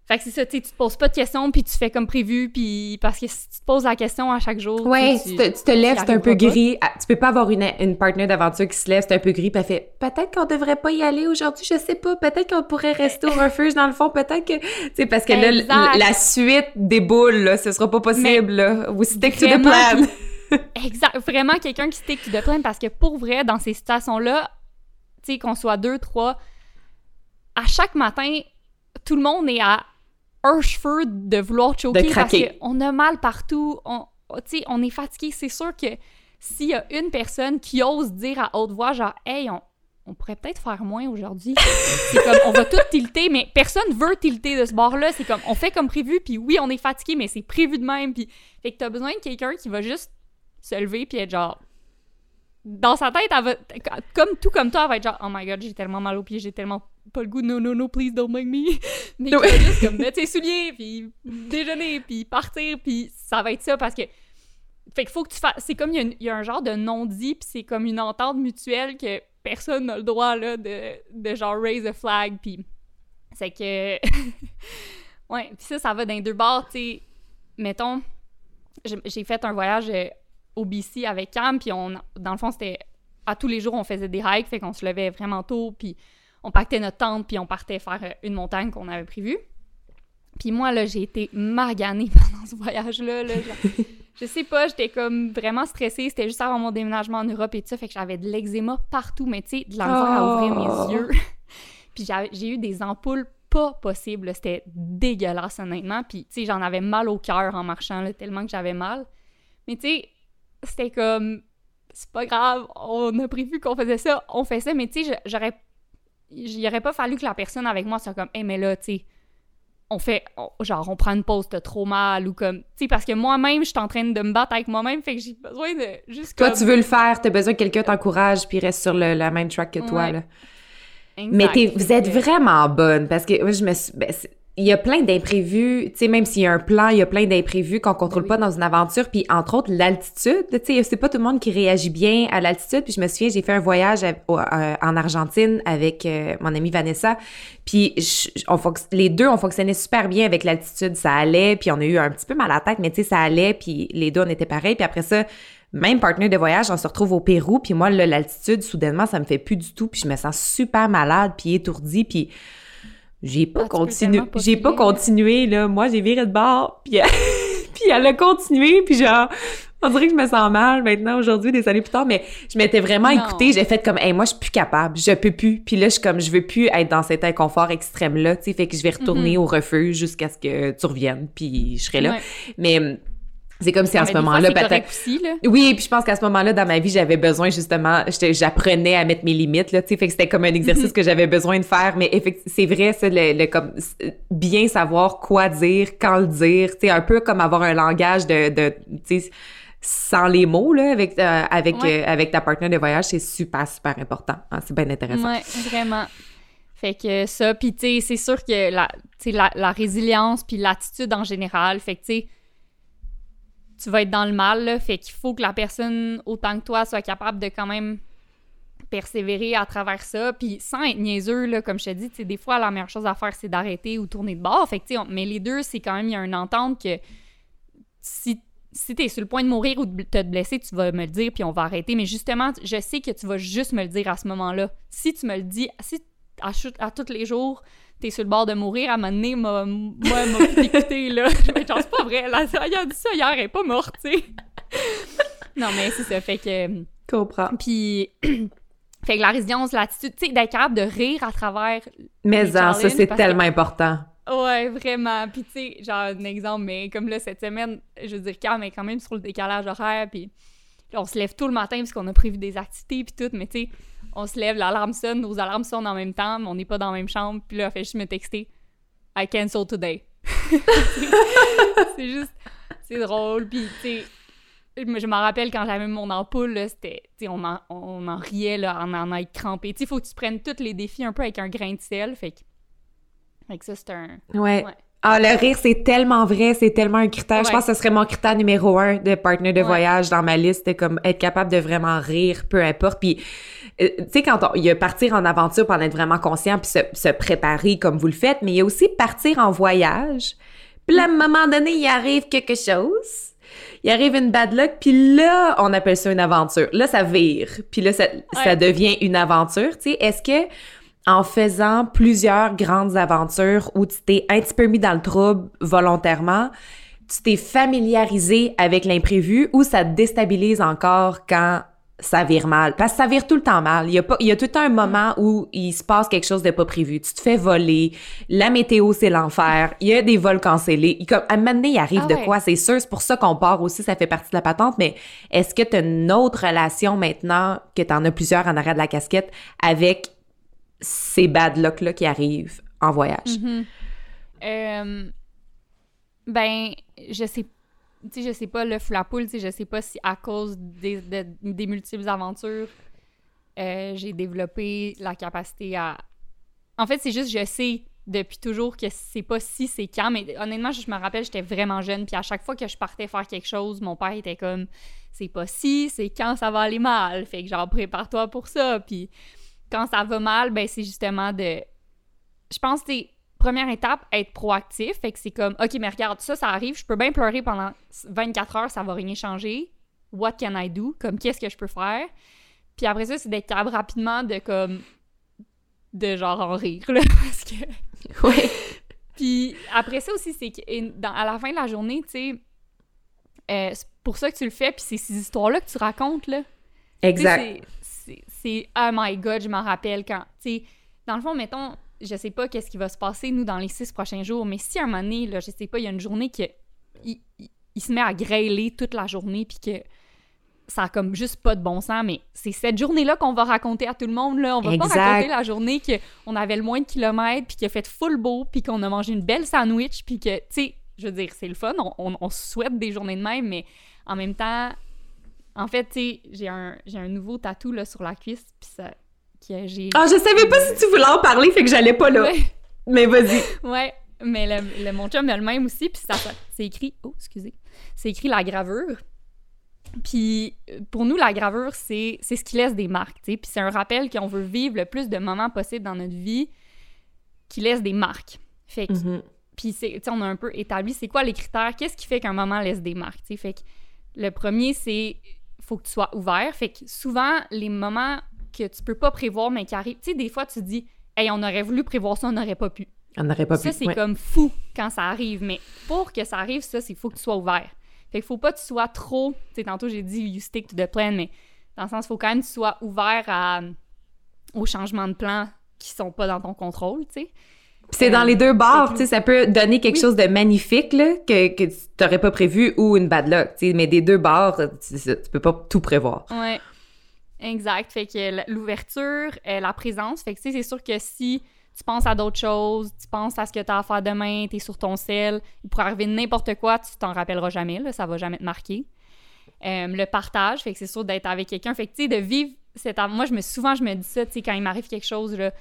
Fait que c'est ça, tu sais, tu te poses pas de questions, puis tu fais comme prévu, puis parce que si tu te poses la question à chaque jour. Ouais, tu, tu te, tu te lèves, c'est un peu gris. Ah, Tu peux pas avoir une, une partenaire d'aventure qui se lève, c'est un peu gris, puis elle fait peut-être qu'on devrait pas y aller aujourd'hui, je sais pas, peut-être qu'on pourrait rester au refuge dans le fond, peut-être que. Tu sais, parce que là, la suite déboule, là, ce sera pas possible, là. We stick to the plan. *laughs* Exact. Vraiment quelqu'un qui stick to the plan, parce que pour vrai, dans ces situations-là, tu sais, qu'on soit deux, trois, à chaque matin, tout le monde est à un cheveu de vouloir choquer parce qu'on a mal partout, on, sais, on est fatigué. C'est sûr que s'il y a une personne qui ose dire à haute voix, genre, hey, on, on pourrait peut-être faire moins aujourd'hui. c'est comme, on va tout tilter, mais personne veut tilter de ce bord-là. C'est comme, on fait comme prévu, puis oui, on est fatigué, mais c'est prévu de même. Puis, fait que t'as besoin de quelqu'un qui va juste se lever, puis être genre. Dans sa tête, elle va, comme tout comme toi, elle va être genre, oh my god, j'ai tellement mal aux pieds, j'ai tellement pas le goût, no, no, no, please don't make me. *laughs* Mais juste comme mettre ses souliers, puis déjeuner, puis partir, puis ça va être ça parce que. Fait qu'il faut que tu fasses. C'est comme il y a une- il y, a un genre de non-dit, puis c'est comme une entente mutuelle que personne n'a le droit, là, de, de genre raise a flag, puis. C'est que. *laughs* ouais, puis ça, ça va dans les deux bords, tu sais. Mettons, j'ai j'ai fait un voyage euh, au BC avec Cam, puis on, dans le fond, c'était à tous les jours, on faisait des hikes, fait qu'on se levait vraiment tôt, puis on pactait notre tente, puis on partait faire euh, une montagne qu'on avait prévue. Puis moi, là, j'ai été maganée *laughs* pendant ce voyage-là. là, je sais pas, j'étais comme vraiment stressée. C'était juste avant mon déménagement en Europe et tout ça, fait que j'avais de l'eczéma partout, mais tu sais, de la misère à ouvrir Oh. mes yeux. *laughs* puis j'ai eu des ampoules pas possibles. C'était dégueulasse, honnêtement. Puis, tu sais, j'en avais mal au cœur en marchant, là, tellement que j'avais mal. Mais, tu sais, c'était comme... C'est pas grave, on a prévu qu'on faisait ça, on fait ça. Mais, tu sais, j'aurais... Il aurait pas fallu que la personne avec moi soit comme « Hey, mais là, tu sais, on fait... on- genre, on prend une pause, t'as trop mal. » Ou comme... Tu sais, parce que moi-même, je suis en train de me battre avec moi-même, fait que j'ai besoin de juste Toi, comme... tu veux le faire, t'as besoin que quelqu'un t'encourage puis reste sur le, la même track que toi, Ouais. là. Exact. Mais vous êtes vraiment bonne parce que moi, je me suis. ben, il y a plein d'imprévus, tu sais, même s'il y a un plan, il y a plein d'imprévus qu'on contrôle Oui. pas dans une aventure. Puis, entre autres, l'altitude, tu sais, c'est pas tout le monde qui réagit bien à l'altitude. Puis, je me souviens, j'ai fait un voyage à- euh, en Argentine avec euh, mon amie Vanessa. Puis, je- on les deux, on fonctionnait super bien avec l'altitude. Ça allait, puis on a eu un petit peu mal à la tête, mais tu sais, ça allait. Puis, les deux, on était pareils. Puis après ça, même partenaire de voyage, on se retrouve au Pérou, puis moi, là, l'altitude, soudainement, ça me fait plus du tout, puis je me sens super malade, puis étourdie, puis j'ai pas Ah, continué, j'ai pas continué, là, moi, j'ai viré de bord, *laughs* puis, puis elle a continué, puis genre, on dirait que je me sens mal maintenant, aujourd'hui, des années plus tard, mais je m'étais vraiment Non. écoutée, j'ai fait comme, hey, moi, je suis plus capable, je peux plus, puis là, je suis comme, je veux plus être dans cet inconfort extrême-là, tu sais, fait que je vais retourner Mhm. au refuge jusqu'à ce que tu reviennes, puis je serai là. Ouais. Mais C'est comme si mais ce moment-là, c'est peut-être. Oui, puis je pense qu'à ce moment-là, dans ma vie, j'avais besoin justement, j'apprenais à mettre mes limites, là, tu sais, fait que c'était comme un exercice *laughs* que j'avais besoin de faire, mais effectivement, c'est vrai, ça, le, le- comme, c'est- bien savoir quoi dire, quand le dire, tu sais, un peu comme avoir un langage de, de tu sais, sans les mots, là, avec, euh, avec, Ouais. euh, avec ta partenaire de voyage, c'est super, super important. hein, c'est bien intéressant. Ouais, vraiment. Fait que ça, puis tu sais, c'est sûr que la, tu sais, la, la résilience puis l'attitude en général, fait que tu sais, tu vas être dans le mal, là, fait qu'il faut que la personne, autant que toi, soit capable de quand même persévérer à travers ça, puis sans être niaiseux, là, comme je te dis, des fois, la meilleure chose à faire, c'est d'arrêter ou tourner de bord, fait que mais les deux, c'est quand même, il y a une entente que si si t'es sur le point de mourir ou de te blesser, tu vas me le dire, puis on va arrêter. Mais justement, je sais que tu vas juste me le dire à ce moment-là. Si tu me le dis, si à, à tous les jours, t'es sur le bord de mourir, à un moment donné, m'a- moi, m'a pu t'écouter, là. *laughs* Genre, c'est pas vrai, là, il a dit ça hier, elle est pas morte, tu sais. non, mais c'est ça, fait que... Comprends. Puis... *clears throat* fait que la résilience, l'attitude, tu sais, d'être capable de rire à travers Mais hein, ça, c'est que- tellement important. Ouais, vraiment. Puis, tu sais, genre, un exemple, mais comme là, cette semaine, je veux dire, Cam est quand même sur le décalage horaire, puis on se lève tout le matin parce qu'on a prévu des activités, puis tout, mais tu sais, on se lève, l'alarme sonne, nos alarmes sonnent en même temps, mais on n'est pas dans la même chambre, puis là, elle fait juste me texter « I cancel today *laughs* ». c'est juste, c'est drôle, puis tu sais, je m'en rappelle quand j'avais mon ampoule, là, c'était, tu sais, on en, on en riait, là, en en être crampé. Tu sais, il faut que tu prennes tous les défis un peu avec un grain de sel, fait que, fait que ça, c'est un... Ouais. Ouais. Ah, le rire, c'est tellement vrai, c'est tellement un critère. Je pense que ce serait mon critère numéro un de partenaire de Ouais. voyage dans ma liste, comme être capable de vraiment rire, peu importe. Puis, euh, tu sais, quand on, il y a partir en aventure pour en être vraiment conscient puis se, se préparer comme vous le faites, mais il y a aussi partir en voyage. Puis là, à un moment donné, il arrive quelque chose. Il arrive une bad luck, puis là, on appelle ça une aventure. Là, ça vire. Puis là, ça, ça devient une aventure. Tu sais, est-ce que en faisant plusieurs grandes aventures où tu t'es un petit peu mis dans le trouble volontairement, tu t'es familiarisé avec l'imprévu ou ça te déstabilise encore quand ça vire mal? Parce que ça vire tout le temps mal. Il y a, pas, il y a tout un moment où il se passe quelque chose de pas prévu. Tu te fais voler, la météo, c'est l'enfer, il y a des vols cancellés. Il- Comme, à un moment donné, il arrive Ah de quoi, c'est sûr. C'est pour ça qu'on part aussi, ça fait partie de la patente. Mais est-ce que tu as une autre relation maintenant, que tu en as plusieurs en arrière de la casquette, avec ces bad luck-là qui arrivent en voyage? Mhm. Euh, ben, je sais, tu je sais pas le la poule, tu sais, je sais pas si à cause des, de- des multiples aventures, euh, j'ai développé la capacité à. En fait, c'est juste, je sais depuis toujours que c'est pas si, c'est quand. Mais honnêtement, je me rappelle, j'étais vraiment jeune, puis à chaque fois que je partais faire quelque chose, mon père était comme, c'est pas si, c'est quand ça va aller mal. Fait que genre, prépare-toi pour ça. Puis quand ça va mal, ben c'est justement de. Je pense que première étape, être proactif. Fait que c'est comme, OK, mais regarde, ça, ça arrive, je peux bien pleurer pendant 24 heures, ça va rien changer. What can I do? Comme, qu'est-ce que je peux faire? Puis après ça, c'est d'être capable rapidement de, comme, de genre en rire, là, *laughs* parce que... Oui. Puis après ça aussi, c'est qu'à à la fin de la journée, tu sais, euh, c'est pour ça que tu le fais, puis c'est ces histoires-là que tu racontes, là. Exact. C'est- oh my god, je m'en rappelle quand. Tu sais, dans le fond, mettons, je sais pas qu'est-ce qui va se passer, nous, dans les six prochains jours, mais si à un moment donné, là, je sais pas, il y a une journée que. Il, il- il se met à grêler toute la journée, puis que ça a comme juste pas de bon sens, mais c'est cette journée-là qu'on va raconter à tout le monde, là. On va pas raconter la journée qu'on avait le moins de kilomètres, puis qu'il a fait full beau, puis qu'on a mangé une belle sandwich, puis que, tu sais, je veux dire, c'est le fun, on, on, on se souhaite des journées de même, mais en même temps, en fait, tu sais, j'ai un, j'ai un nouveau tatou, là, sur la cuisse, puis ça... Que j'ai... Ah, je savais pas si tu voulais en parler, fait que j'allais pas là. Ouais. Mais vas-y. *laughs* Ouais, mais le, le- mon chum a le même aussi, puis ça, c'est écrit... Oh, excusez. C'est écrit la gravure. Puis pour nous, la gravure, c'est c'est ce qui laisse des marques, tu sais. Puis c'est un rappel qu'on veut vivre le plus de moments possible dans notre vie qui laissent des marques. Fait que Mhm. puis, c'est- tu sais, on a un peu établi c'est quoi les critères, qu'est-ce qui fait qu'un moment laisse des marques, tu sais. Fait que le premier, c'est faut que tu sois ouvert. Fait que souvent, les moments que tu peux pas prévoir, mais qui arrivent, tu sais, des fois, tu te dis, hey, on aurait voulu prévoir ça, on n'aurait pas pu. On n'aurait pas ça, pu. c'est ouais. comme fou quand ça arrive. Mais pour que ça arrive, ça, c'est faut que tu sois ouvert. Fait qu'il faut pas que tu sois trop. Tu sais, tantôt, j'ai dit you stick to the plan, mais dans le sens, faut quand même que tu sois ouvert à, aux changements de plan qui sont pas dans ton contrôle, tu sais. C'est dans les deux bords, tu sais, ça peut donner quelque chose de magnifique, là, que, que tu n'aurais pas prévu, ou une bad luck, tu sais, mais des deux bords, tu, tu peux pas tout prévoir. Ouais. Exact. Fait que l'ouverture, euh, la présence. Fait que, tu sais, c'est sûr que si tu penses à d'autres choses, tu penses à ce que tu as à faire demain, tu es sur ton sel, il pourrait arriver n'importe quoi, tu t'en rappelleras jamais, là, ça va jamais te marquer. Euh, le partage, fait que c'est sûr d'être avec quelqu'un. Fait que, tu sais, de vivre cette... Moi, je me, souvent, je me dis ça, tu sais, quand il m'arrive quelque chose, là,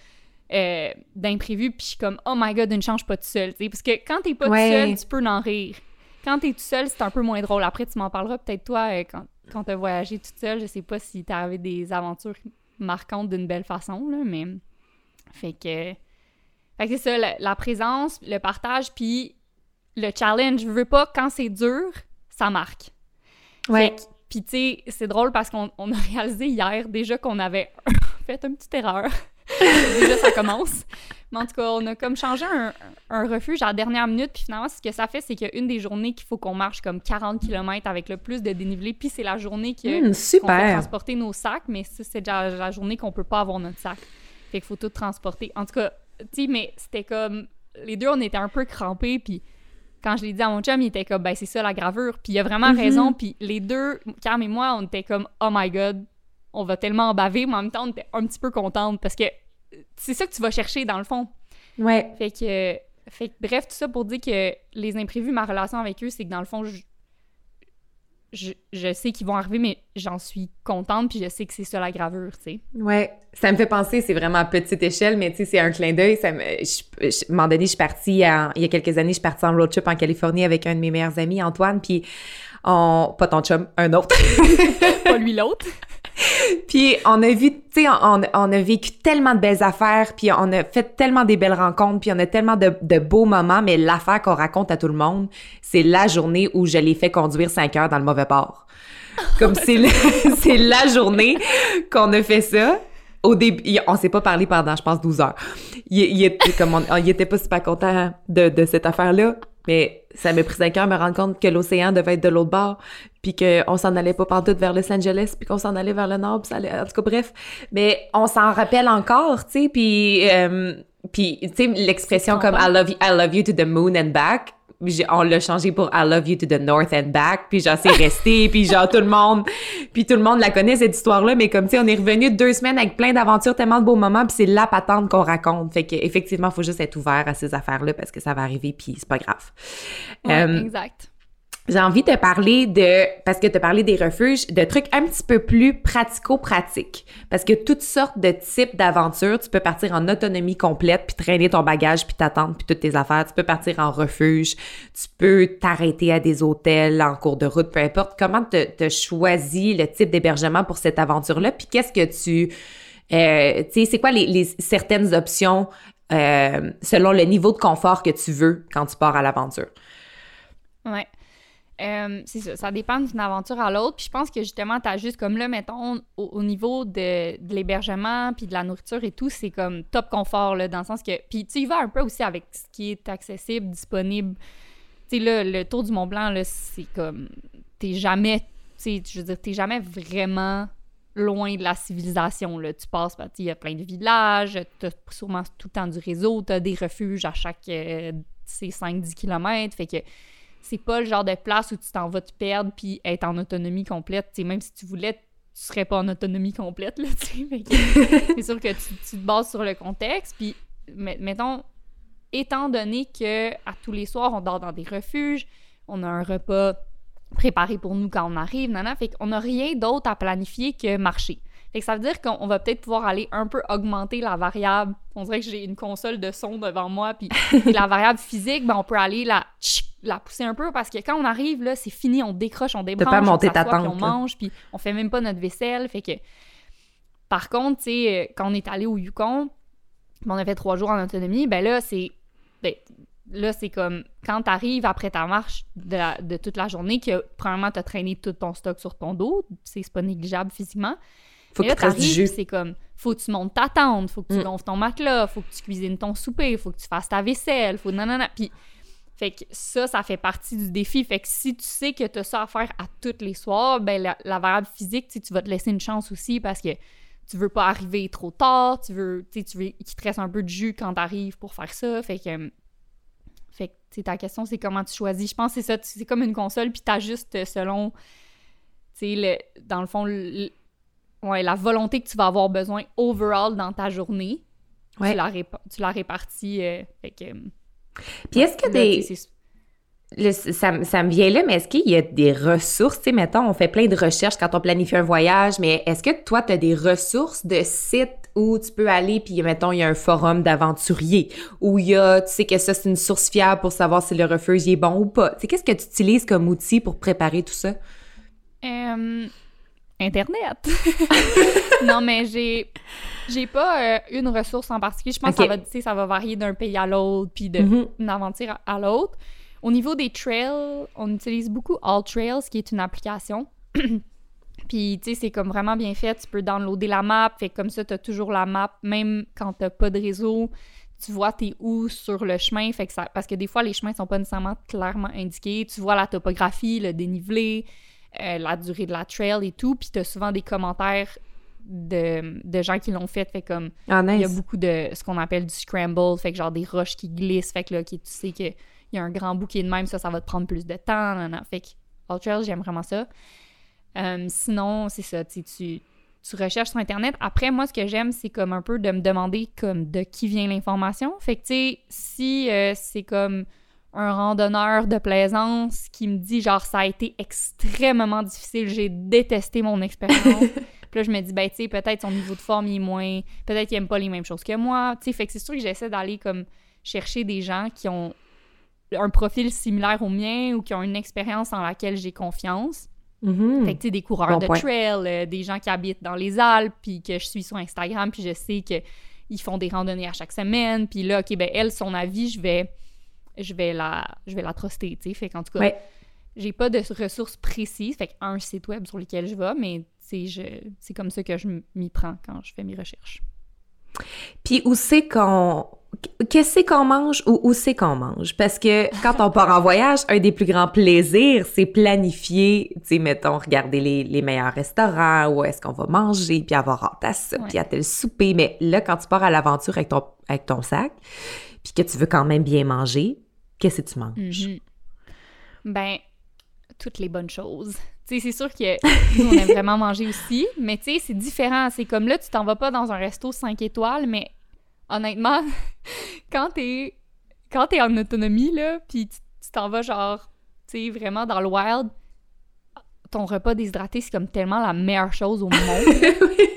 euh, d'imprévu, puis je suis comme « Oh my God, ne change pas tout seul », parce que quand t'es pas tout seul, tu peux en rire. Quand t'es tout seul, c'est un peu moins drôle. Après, tu m'en parleras peut-être toi, euh, quand, quand t'as voyagé toute seule, je sais pas si t'es arrivé des aventures marquantes d'une belle façon, là, mais... Fait que... Fait que c'est ça, la, présence, le partage, puis le challenge. Je veux pas, quand c'est dur, ça marque. Ouais. Puis tu sais, c'est drôle parce qu'on a *laughs* réalisé hier déjà qu'on avait *laughs* fait une petite erreur. Déjà, ça commence. Mais en tout cas, on a comme changé un, un, refuge à la dernière minute. Puis finalement, ce que ça fait, c'est qu'il y a une des journées qu'il faut qu'on marche comme 40 km avec le plus de dénivelé. Puis c'est la journée que, mmh, qu'on fait transporter nos sacs. Mais c'est déjà la journée qu'on peut pas avoir notre sac. Fait qu'il faut tout transporter. En tout cas, tu sais, mais c'était comme. Les deux, on était un peu crampés. Puis quand je l'ai dit à mon chum, il était comme, ben c'est ça la gravure. Puis il a vraiment mm-hmm. raison. Puis les deux, Cam et moi, on était comme, oh my god, on va tellement en baver, mais en même temps, on était un petit peu contente parce que c'est ça que tu vas chercher dans le fond. Ouais. Fait que, fait que, bref, tout ça pour dire que les imprévus, ma relation avec eux, c'est que dans le fond, je, je, sais qu'ils vont arriver, mais j'en suis contente, puis je sais que c'est ça la gravure, tu sais. Ouais, ça me fait penser, c'est vraiment à petite échelle, mais tu sais, c'est un clin d'œil. Ça me, je, à un moment donné, je suis partie, il y a quelques années, je suis partie en road trip en Californie avec un de mes meilleurs amis, Antoine, puis on, pas ton chum, un autre. *laughs* pas lui l'autre. *laughs* *laughs* puis on a vu, tu sais, on, a vécu tellement de belles affaires, puis on a fait tellement des belles rencontres, puis on a tellement de, beaux moments, mais l'affaire qu'on raconte à tout le monde, c'est la journée où je l'ai fait conduire 5 heures dans le mauvais port. Comme c'est *laughs* c'est la journée qu'on a fait ça. Au début, on s'est pas parlé pendant, je pense, 12 heures. Il, il était comme il était pas super content de, de cette affaire-là. Mais ça m'a pris cinq heures de me rendre compte que l'océan devait être de l'autre bord, puis qu'on s'en allait pas partout vers Los Angeles, puis qu'on s'en allait vers le nord, puis ça allait... En tout cas, bref. Mais on s'en rappelle encore, tu sais, puis... Euh, puis, tu sais, l'expression comme I love, you, I love you to the moon and back, on l'a changé pour I love you to the north and back, puis genre c'est resté, *laughs* puis genre tout le monde, puis tout le monde la connaît cette histoire-là, mais comme tu sais, on est revenu deux semaines avec plein d'aventures, tellement de beaux moments, puis c'est la patente qu'on raconte. Fait qu'effectivement, il faut juste être ouvert à ces affaires-là parce que ça va arriver, puis c'est pas grave. Euh, exact j'ai envie de parler de, parce que tu as parlé des refuges, de trucs un petit peu plus pratico-pratiques. Parce que toutes sortes de types d'aventures, tu peux partir en autonomie complète, puis traîner ton bagage, puis t'attendre, puis toutes tes affaires. Tu peux partir en refuge, tu peux t'arrêter à des hôtels en cours de route, peu importe. Comment tu as choisi le type d'hébergement pour cette aventure-là? Puis qu'est-ce que tu... Euh, tu sais, c'est quoi les, les, certaines options euh, selon le niveau de confort que tu veux quand tu pars à l'aventure? Ouais. Euh, c'est ça, ça dépend d'une aventure à l'autre. Puis je pense que justement, tu as juste comme là, mettons, au, niveau de, l'hébergement, puis de la nourriture et tout, c'est comme top confort, là, dans le sens que. Puis tu y vas un peu aussi avec ce qui est accessible, disponible. Tu sais, là, le tour du Mont Blanc, là, c'est comme. T'es jamais. Tu sais, je veux dire, t'es jamais vraiment loin de la civilisation. Là. Tu passes, il y a plein de villages, tu as sûrement tout le temps du réseau, tu as des refuges à chaque euh, 5-10 km. Fait que c'est pas le genre de place où tu t'en vas te perdre puis être en autonomie complète. T'sais, même si tu voulais, tu serais pas en autonomie complète. Là, *laughs* *laughs* c'est sûr que tu, te bases sur le contexte. Puis, mettons, étant donné que à tous les soirs, on dort dans des refuges, on a un repas préparé pour nous quand on arrive, nana, fait qu'on n'a rien d'autre à planifier que marcher. Fait que ça veut dire qu'on va peut-être pouvoir aller un peu augmenter la variable. On dirait que j'ai une console de son devant moi, puis la variable physique, ben on peut aller la, la pousser un peu parce que quand on arrive, là, c'est fini, on décroche, on débranche, pas monter ta tente, on mange, puis on fait même pas notre vaisselle. Fait que, par contre, tu sais, euh, quand on est allé au Yukon, on a fait trois jours en autonomie, ben là, c'est... Ben, là, c'est comme quand tu arrives après ta marche de, toute la journée, que premièrement, tu as traîné tout ton stock sur ton dos, c'est pas négligeable physiquement. Faut que tu C'est comme, faut que tu montes ta tente, faut que tu mm. gonfles ton matelas, faut que tu cuisines ton souper, faut que tu fasses ta vaisselle, faut non, non, non. Puis, fait que ça, ça fait partie du défi. Fait que si tu sais que tu as ça à faire à tous les soirs, ben la, variable physique, tu vas te laisser une chance aussi parce que tu veux pas arriver trop tard, tu veux, tu veux qu'il te reste un peu de jus quand t'arrives pour faire ça. Fait que, fait que ta question, c'est comment tu choisis. Je pense que c'est ça, c'est comme une console, puis t'ajustes selon, tu sais, dans le fond, ouais, la volonté que tu vas avoir besoin overall dans ta journée. Tu, la tu la répartis. Euh, fait que, puis est-ce que des ça, ça, me vient là, mais est-ce qu'il y a des ressources? Tu sais, mettons, on fait plein de recherches quand on planifie un voyage, mais est-ce que toi, tu as des ressources de sites où tu peux aller, puis mettons, il y a un forum d'aventuriers, où il y a, tu sais que ça, c'est une source fiable pour savoir si le refuge est bon ou pas? Tu sais, qu'est-ce que tu utilises comme outil pour préparer tout ça? Internet. *laughs* non, mais j'ai j'ai pas euh, une ressource en particulier. Je pense que ça va, ça va varier d'un pays à l'autre, puis d'une mm-hmm. aventure à l'autre. Au niveau des trails, on utilise beaucoup All Trails, qui est une application. *clears throat* Puis, tu sais, c'est comme vraiment bien fait. Tu peux downloader la map. Fait comme ça, tu as toujours la map, même quand tu pas de réseau. Tu vois t'es où sur le chemin. Fait que ça, parce que des fois, les chemins sont pas nécessairement clairement indiqués. Tu vois la topographie, le dénivelé, euh, la durée de la trail et tout. Puis, tu as souvent des commentaires de, de gens qui l'ont fait. Fait comme. Ah, il y a beaucoup de ce qu'on appelle du scramble. Fait que genre des roches qui glissent. Fait que là, qui, tu sais que il y a un grand bouquet de même, ça, ça va te prendre plus de temps. Nan, Fait que All j'aime vraiment ça. Euh, sinon, c'est ça, tu, tu recherches sur Internet. Après, moi, ce que j'aime, c'est comme un peu de me demander comme de qui vient l'information. Fait que, tu sais, si euh, c'est comme un randonneur de plaisance qui me dit, genre, ça a été extrêmement difficile, j'ai détesté mon expérience. *laughs* Puis là, je me dis, ben, tu sais, peut-être son niveau de forme est moins. Peut-être qu'il aime pas les mêmes choses que moi. Tu sais, fait que c'est sûr que j'essaie d'aller comme chercher des gens qui ont un profil similaire au mien ou qui ont une expérience en laquelle j'ai confiance. Mm-hmm. Fait que, tu sais, des coureurs de trail, euh, des gens qui habitent dans les Alpes, puis que je suis sur Instagram, puis je sais qu'ils font des randonnées à chaque semaine. Puis là, OK, ben elle, son avis, je vais, je vais la, je vais la truster, tu sais. Fait qu'en tout cas, j'ai pas de ressources précises. Fait qu'un site web sur lequel je vais, mais c'est comme ça que je m'y prends quand je fais mes recherches. Puis où c'est qu'on qu'est-ce qu'on mange ou où c'est qu'on mange? Parce que quand on part en voyage, un des plus grands plaisirs, c'est planifier, tu sais, mettons, regarder les, les, meilleurs restaurants, où est-ce qu'on va manger, puis avoir hâte à ça, puis à tel souper. Mais là, quand tu pars à l'aventure avec ton, avec ton sac, puis que tu veux quand même bien manger, qu'est-ce que tu manges? Mm-hmm. Ben, toutes les bonnes choses. Tu sais, c'est sûr que nous, on aime *laughs* vraiment manger aussi, mais tu sais, c'est différent. C'est comme là, tu t'en vas pas dans un resto 5 étoiles, mais honnêtement, *laughs* quand t'es quand t'es en autonomie, là, puis tu t'en vas genre, tu sais, vraiment dans le wild, ton repas déshydraté, c'est comme tellement la meilleure chose au monde. *laughs* oui,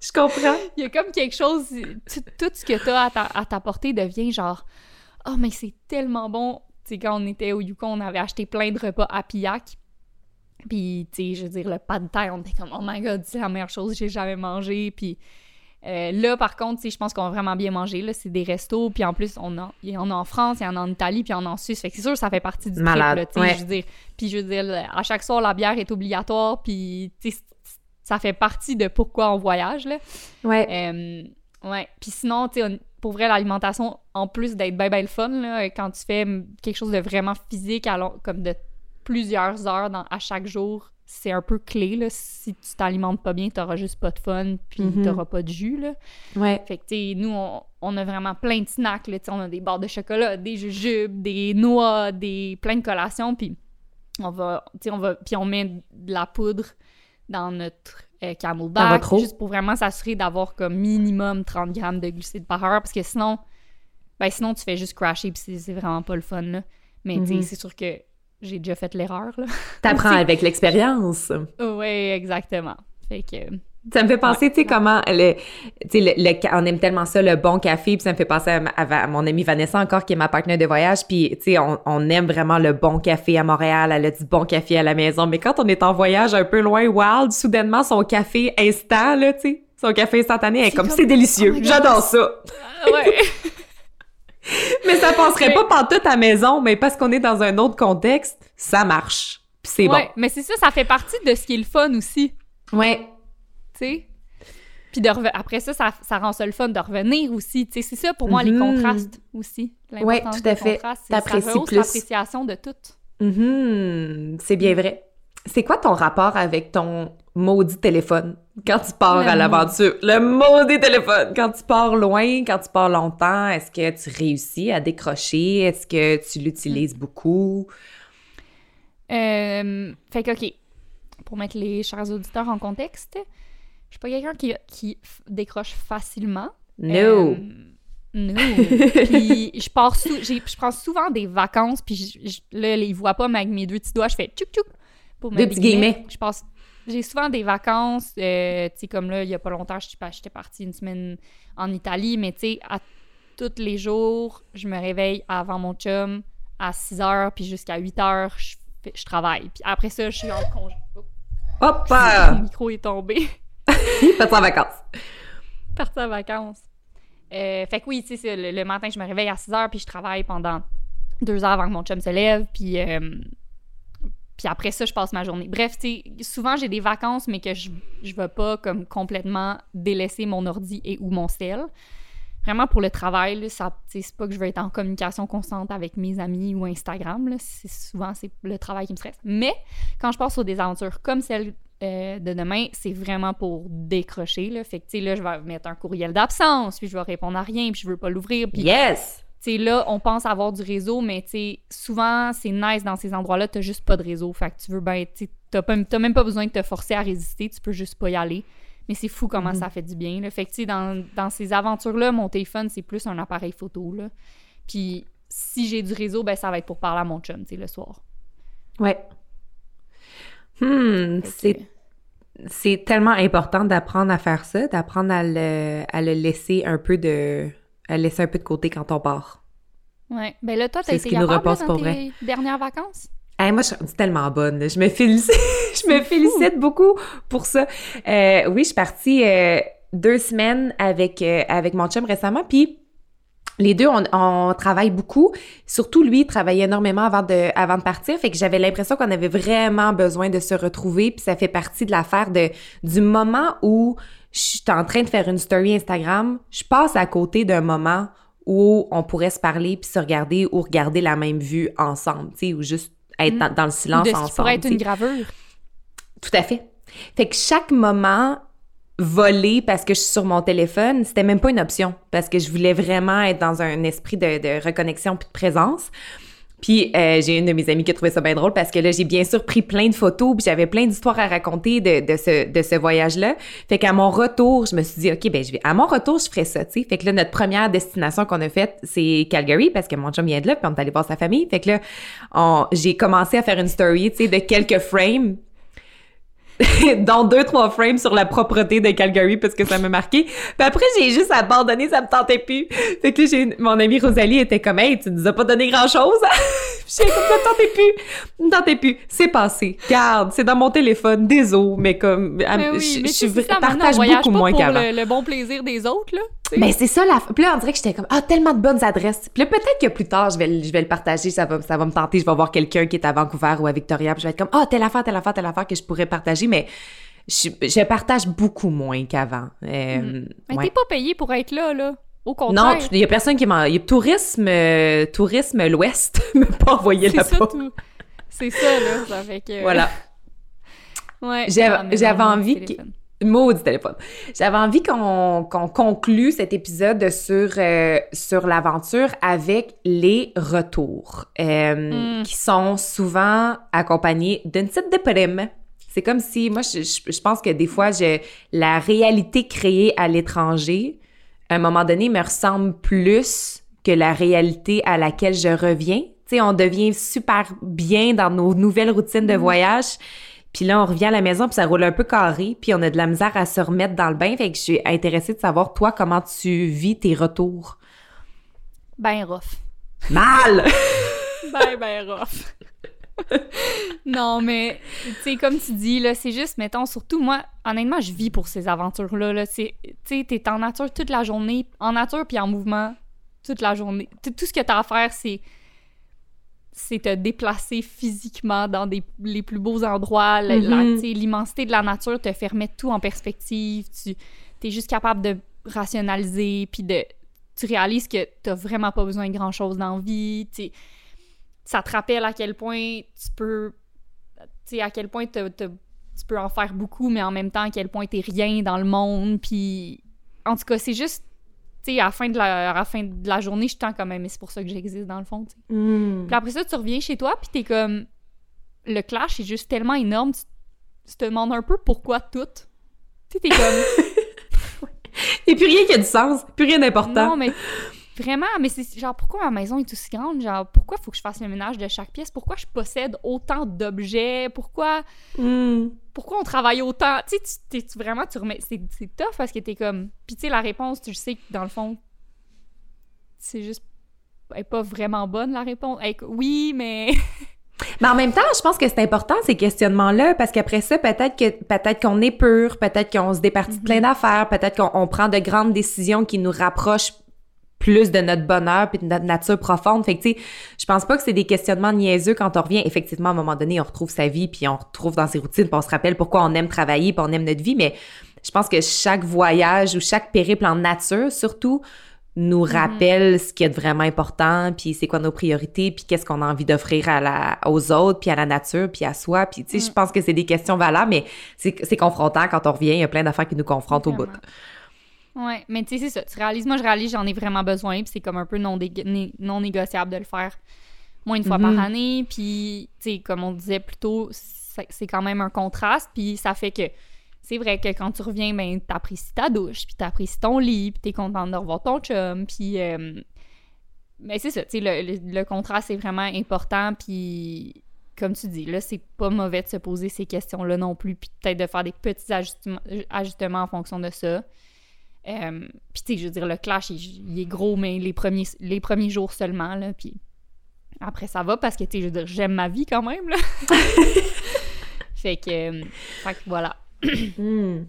je comprends. Il y a comme quelque chose, tout ce que t'as à ta, portée devient genre, oh, mais c'est tellement bon. Tu sais, quand on était au Yukon, on avait acheté plein de repas à Pillac. Puis, tu sais, je veux dire, le pas de taille, on était comme, oh my god, c'est la meilleure chose que j'ai jamais mangé. Puis, euh, là, par contre, je pense qu'on va vraiment bien manger. Là, c'est des restos, puis en plus, on a, il y en a en France, il y en a en Italie, puis il y en a en Suisse. Fait que c'est sûr que ça fait partie du Malade, trip, je veux dire. Puis je veux dire, à chaque soir, la bière est obligatoire, puis ça fait partie de pourquoi on voyage, là. Ouais. Euh, ouais. Puis sinon, tu sais, pour vrai, l'alimentation, en plus d'être bien, bien le fun, là, quand tu fais quelque chose de vraiment physique, comme de plusieurs heures dans, à chaque jour, c'est un peu clé. Là. Si tu t'alimentes pas bien, t'auras juste pas de fun, puis mm-hmm. t'auras pas de jus. Là. Ouais. Fait que, tu nous, on, a vraiment plein de snacks. Là. On a des barres de chocolat, des jujubes, des noix, des plein de collations, puis on va, on va, puis on met de la poudre dans notre euh, camelback, juste pour vraiment s'assurer d'avoir comme minimum 30 grammes de glucides par heure, parce que sinon, ben sinon tu fais juste crasher, puis c'est vraiment pas le fun, là. Mais mm-hmm. c'est sûr que j'ai déjà fait l'erreur. là. T'apprends *laughs* avec l'expérience. Oui, exactement. Fait que... Ça me fait penser, tu sais, comment le, le, on aime tellement ça, le bon café, puis ça me fait penser à, mon amie Vanessa encore, qui est ma partenaire de voyage, puis tu sais, on, on, aime vraiment le bon café à Montréal, elle a du bon café à la maison, mais quand on est en voyage un peu loin, wild, soudainement, son café instant, là, tu sais, son café instantané, est, comme, c'est délicieux, oh j'adore ça! Ah, ouais! *laughs* mais ça passerait pas pas tout à maison, mais parce qu'on est dans un autre contexte, ça marche. Puis c'est ouais, bon. mais c'est ça, ça fait partie de ce qui est le fun aussi. Ouais. Tu sais? Puis de après ça, ça, ça, rend ça le fun de revenir aussi. Tu sais, c'est ça pour moi, les mm-hmm. contrastes aussi. Oui, tout à fait. T'apprécies plus. l'appréciation de tout. Mm-hmm. C'est bien vrai. C'est quoi ton rapport avec ton maudit téléphone quand tu pars Le à l'aventure? Le maudit téléphone! Quand tu pars loin, quand tu pars longtemps, est-ce que tu réussis à décrocher? Est-ce que tu l'utilises beaucoup? Euh, fait que, OK, pour mettre les chers auditeurs en contexte, je suis pas quelqu'un qui, décroche facilement. No! Euh, no. puis je pars sou- je prends souvent des vacances, puis je, je- là, ils voient pas, mais avec mes deux petits doigts, je fais tchouk tchouk pour mettre petits guillemets. Je passe. J'ai souvent des vacances, euh, tu sais, comme là, il y a pas longtemps, je suis pas- j'étais partie une semaine en Italie, mais tu sais, à tous les jours, je me réveille avant mon chum à 6 heures, puis jusqu'à 8 heures, je, je travaille. Puis après ça, je suis en congé. Hop! Mon ah! micro est tombé. *laughs* Pas en vacances. partie en vacances. Euh, fait que oui, tu sais, le, matin, je me réveille à 6 heures, puis je travaille pendant deux heures avant que mon chum se lève, puis, euh, puis après ça, je passe ma journée. Bref, tu sais, souvent, j'ai des vacances, mais que je je vais pas comme complètement délaisser mon ordi et ou mon sel. Vraiment, pour le travail, ça, c'est pas que je veux être en communication constante avec mes amis ou Instagram. C'est souvent, c'est le travail qui me stresse. Mais quand je passe sur des aventures comme celle euh, de demain, c'est vraiment pour décrocher. Là. Fait que, tu sais, là, je vais mettre un courriel d'absence, puis je vais répondre à rien, puis je veux pas l'ouvrir. Puis, Yes! tu sais, là, on pense avoir du réseau, mais, tu sais, souvent, c'est nice dans ces endroits-là, t'as juste pas de réseau. Fait que tu veux ben, tu t'as même pas besoin de te forcer à résister, tu peux juste pas y aller. Mais c'est fou comment Mhm. ça fait du bien, là. Fait que, tu sais, dans, dans ces aventures-là, mon téléphone, c'est plus un appareil photo, là. Puis, si j'ai du réseau, ben, ça va être pour parler à mon chum, tu sais, le soir. Ouais. Hmm, c'est c'est tellement important d'apprendre à faire ça, d'apprendre à le, à le laisser un peu de à laisser un peu de côté quand on part. Ouais. Ben là, toi, t'as été capable dans pour tes dernières vacances? Hey, moi, je suis tellement bonne. là. Je me félicite, *laughs* je me félicite beaucoup pour ça. Euh, oui, je suis partie euh, deux semaines avec euh, avec mon chum récemment, puis les deux, on, on travaille beaucoup. Surtout lui, il travaillait énormément avant de, avant de partir. Fait que j'avais l'impression qu'on avait vraiment besoin de se retrouver. Puis ça fait partie de l'affaire de, du moment où je suis en train de faire une story Instagram, je passe à côté d'un moment où on pourrait se parler puis se regarder ou regarder la même vue ensemble, tu sais, ou juste être Mm. dans, dans le silence de ce ensemble. pourrait être une gravure? Tout à fait. Fait que chaque moment volé parce que je suis sur mon téléphone, c'était même pas une option parce que je voulais vraiment être dans un esprit de, de reconnexion puis de présence. Puis euh, j'ai une de mes amies qui a trouvé ça bien drôle parce que là j'ai bien sûr pris plein de photos puis j'avais plein d'histoires à raconter de, de ce de ce voyage là. Fait qu'à mon retour, je me suis dit OK ben je vais à mon retour, je ferai ça, tu sais. Fait que là notre première destination qu'on a faite, c'est Calgary parce que mon chum vient de là puis on est allé voir sa famille. Fait que là j'ai commencé à faire une story, tu sais de quelques frames *laughs* dont deux, trois frames sur la propreté de Calgary parce que ça m'a marqué. Puis après, j'ai juste abandonné, ça me tentait plus. Fait que là, j'ai, mon amie Rosalie était comme, hey, tu nous as pas donné grand chose. *laughs* j'ai comme, ça me tentait plus. Me tentait plus. C'est passé. Garde, c'est dans mon téléphone, désolé, mais comme, Mais je, oui, je mais vra- maintenant, on partage beaucoup moins qu'avant. le, le bon plaisir des autres, là. Sais. Ben, c'est ça, la... Puis là, on dirait que j'étais comme, ah, tellement de bonnes adresses. Puis là, peut-être que plus tard, je vais, le- je vais le partager, ça va, ça va me tenter, je vais voir quelqu'un qui est à Vancouver ou à Victoria, puis je vais être comme, ah, telle affaire, telle affaire, telle affaire que je pourrais partager, mais je, je partage beaucoup moins qu'avant. Euh, Mais ouais. t'es pas payé pour être là, là. Au Non, contraire. il y a personne qui m'a... Il y a tourisme, euh, tourisme l'Ouest *laughs* m'a pas envoyé c'est ça là-bas. tout. C'est ça, là. Ça fait *laughs* que... Voilà. Ouais. J'avais- mais non, envie que-. Maudit téléphone. J'avais envie qu'on qu'on conclue cet épisode sur, euh, sur l'aventure avec les retours, euh, Mm. qui sont souvent accompagnés d'une petite déprime. C'est comme si, moi, je, je- je pense que des fois, je, la réalité créée à l'étranger, à un moment donné, me ressemble plus que la réalité à laquelle je reviens. Tu sais, on devient super bien dans nos nouvelles routines de Mhm. voyage. Puis là, on revient à la maison, puis ça roule un peu carré, puis on a de la misère à se remettre dans le bain. Fait que je suis intéressée de savoir, toi, comment tu vis tes retours? Ben rough. Mal! *laughs* *laughs* Ben, ben rough. non, mais, tu sais, comme tu dis, là, c'est juste, mettons, surtout moi, honnêtement, je vis pour ces aventures-là. Là. Tu sais, t'es en nature toute la journée, en nature puis en mouvement toute la journée. Tout tout ce que t'as à faire, c'est c'est te déplacer physiquement dans des, les plus beaux endroits. Mhm. tu sais, L'immensité de la nature te fait remettre tout en perspective. Tu es juste capable de rationaliser, puis de tu réalises que t'as vraiment pas besoin de grand-chose dans la vie. tu sais. Ça te rappelle à quel point tu peux... Tu à quel point tu peux en faire beaucoup, mais en même temps, à quel point t'es rien dans le monde. Puis, en tout cas, c'est juste, tu sais, à, la fin de la- à la fin de la journée, je tends quand même, mais c'est pour ça que j'existe dans le fond. Hmm. Puis après ça, tu reviens chez toi, puis t'es comme. Le clash est juste tellement énorme, tu, tu te demandes un peu pourquoi tout. Tu sais, t'es comme. *laughs* Et puis rien qui a du sens, plus rien d'important. non, mais vraiment, mais c'est genre, pourquoi ma maison est aussi grande? Genre, pourquoi faut que je fasse le ménage de chaque pièce? Pourquoi je possède autant d'objets? Pourquoi. Hmm. Pourquoi on travaille autant? Tu sais, tu, vraiment, tu remets. C'est tough parce que t'es comme. Puis tu sais, la réponse, tu sais que dans le fond, c'est juste. Elle est pas vraiment bonne, la réponse. Est- oui, mais. *laughs* Mais en même temps, je pense que c'est important ces questionnements-là parce qu'après ça, peut-être que peut-être qu'on est pur, peut-être qu'on se départit de plein d'affaires, peut-être qu'on on prend de grandes décisions qui nous rapprochent plus de notre bonheur puis de notre nature profonde. Fait que tu sais, je pense pas que c'est des questionnements niaiseux quand on revient. Effectivement, à un moment donné, on retrouve sa vie puis on retrouve dans ses routines, puis on se rappelle pourquoi on aime travailler, puis on aime notre vie. Mais je pense que chaque voyage ou chaque périple en nature, surtout, nous rappelle ce qui est vraiment important, puis c'est quoi nos priorités, puis qu'est-ce qu'on a envie d'offrir à la, aux autres, puis à la nature, puis à soi. Puis tu sais, je pense que c'est des questions valables, mais c'est c'est confrontant quand on revient. Il y a plein d'affaires qui nous confrontent au bout. Ouais, mais tu sais, c'est ça. Tu réalises, moi, je réalise, j'en ai vraiment besoin, puis c'est comme un peu non, né- non négociable de le faire moins une fois Mhm. par année. Puis, tu sais, comme on disait plus tôt, c'est c'est quand même un contraste, puis ça fait que c'est vrai que quand tu reviens, ben, t'apprécies ta douche, puis t'apprécies ton lit, puis t'es contente de revoir ton chum, puis... euh, mais c'est ça, tu sais, le, le- le contraste est vraiment important, puis comme tu dis, là, c'est pas mauvais de se poser ces questions-là non plus, puis peut-être de faire des petits ajustements, ajustements en fonction de ça. Euh, puis tu sais, je veux dire, le clash, il, il est gros, mais les premiers, les premiers jours seulement, là, puis après, ça va, parce que, tu sais, je veux dire, j'aime ma vie quand même, là. *laughs* fait que, euh, fait que voilà. Hmm.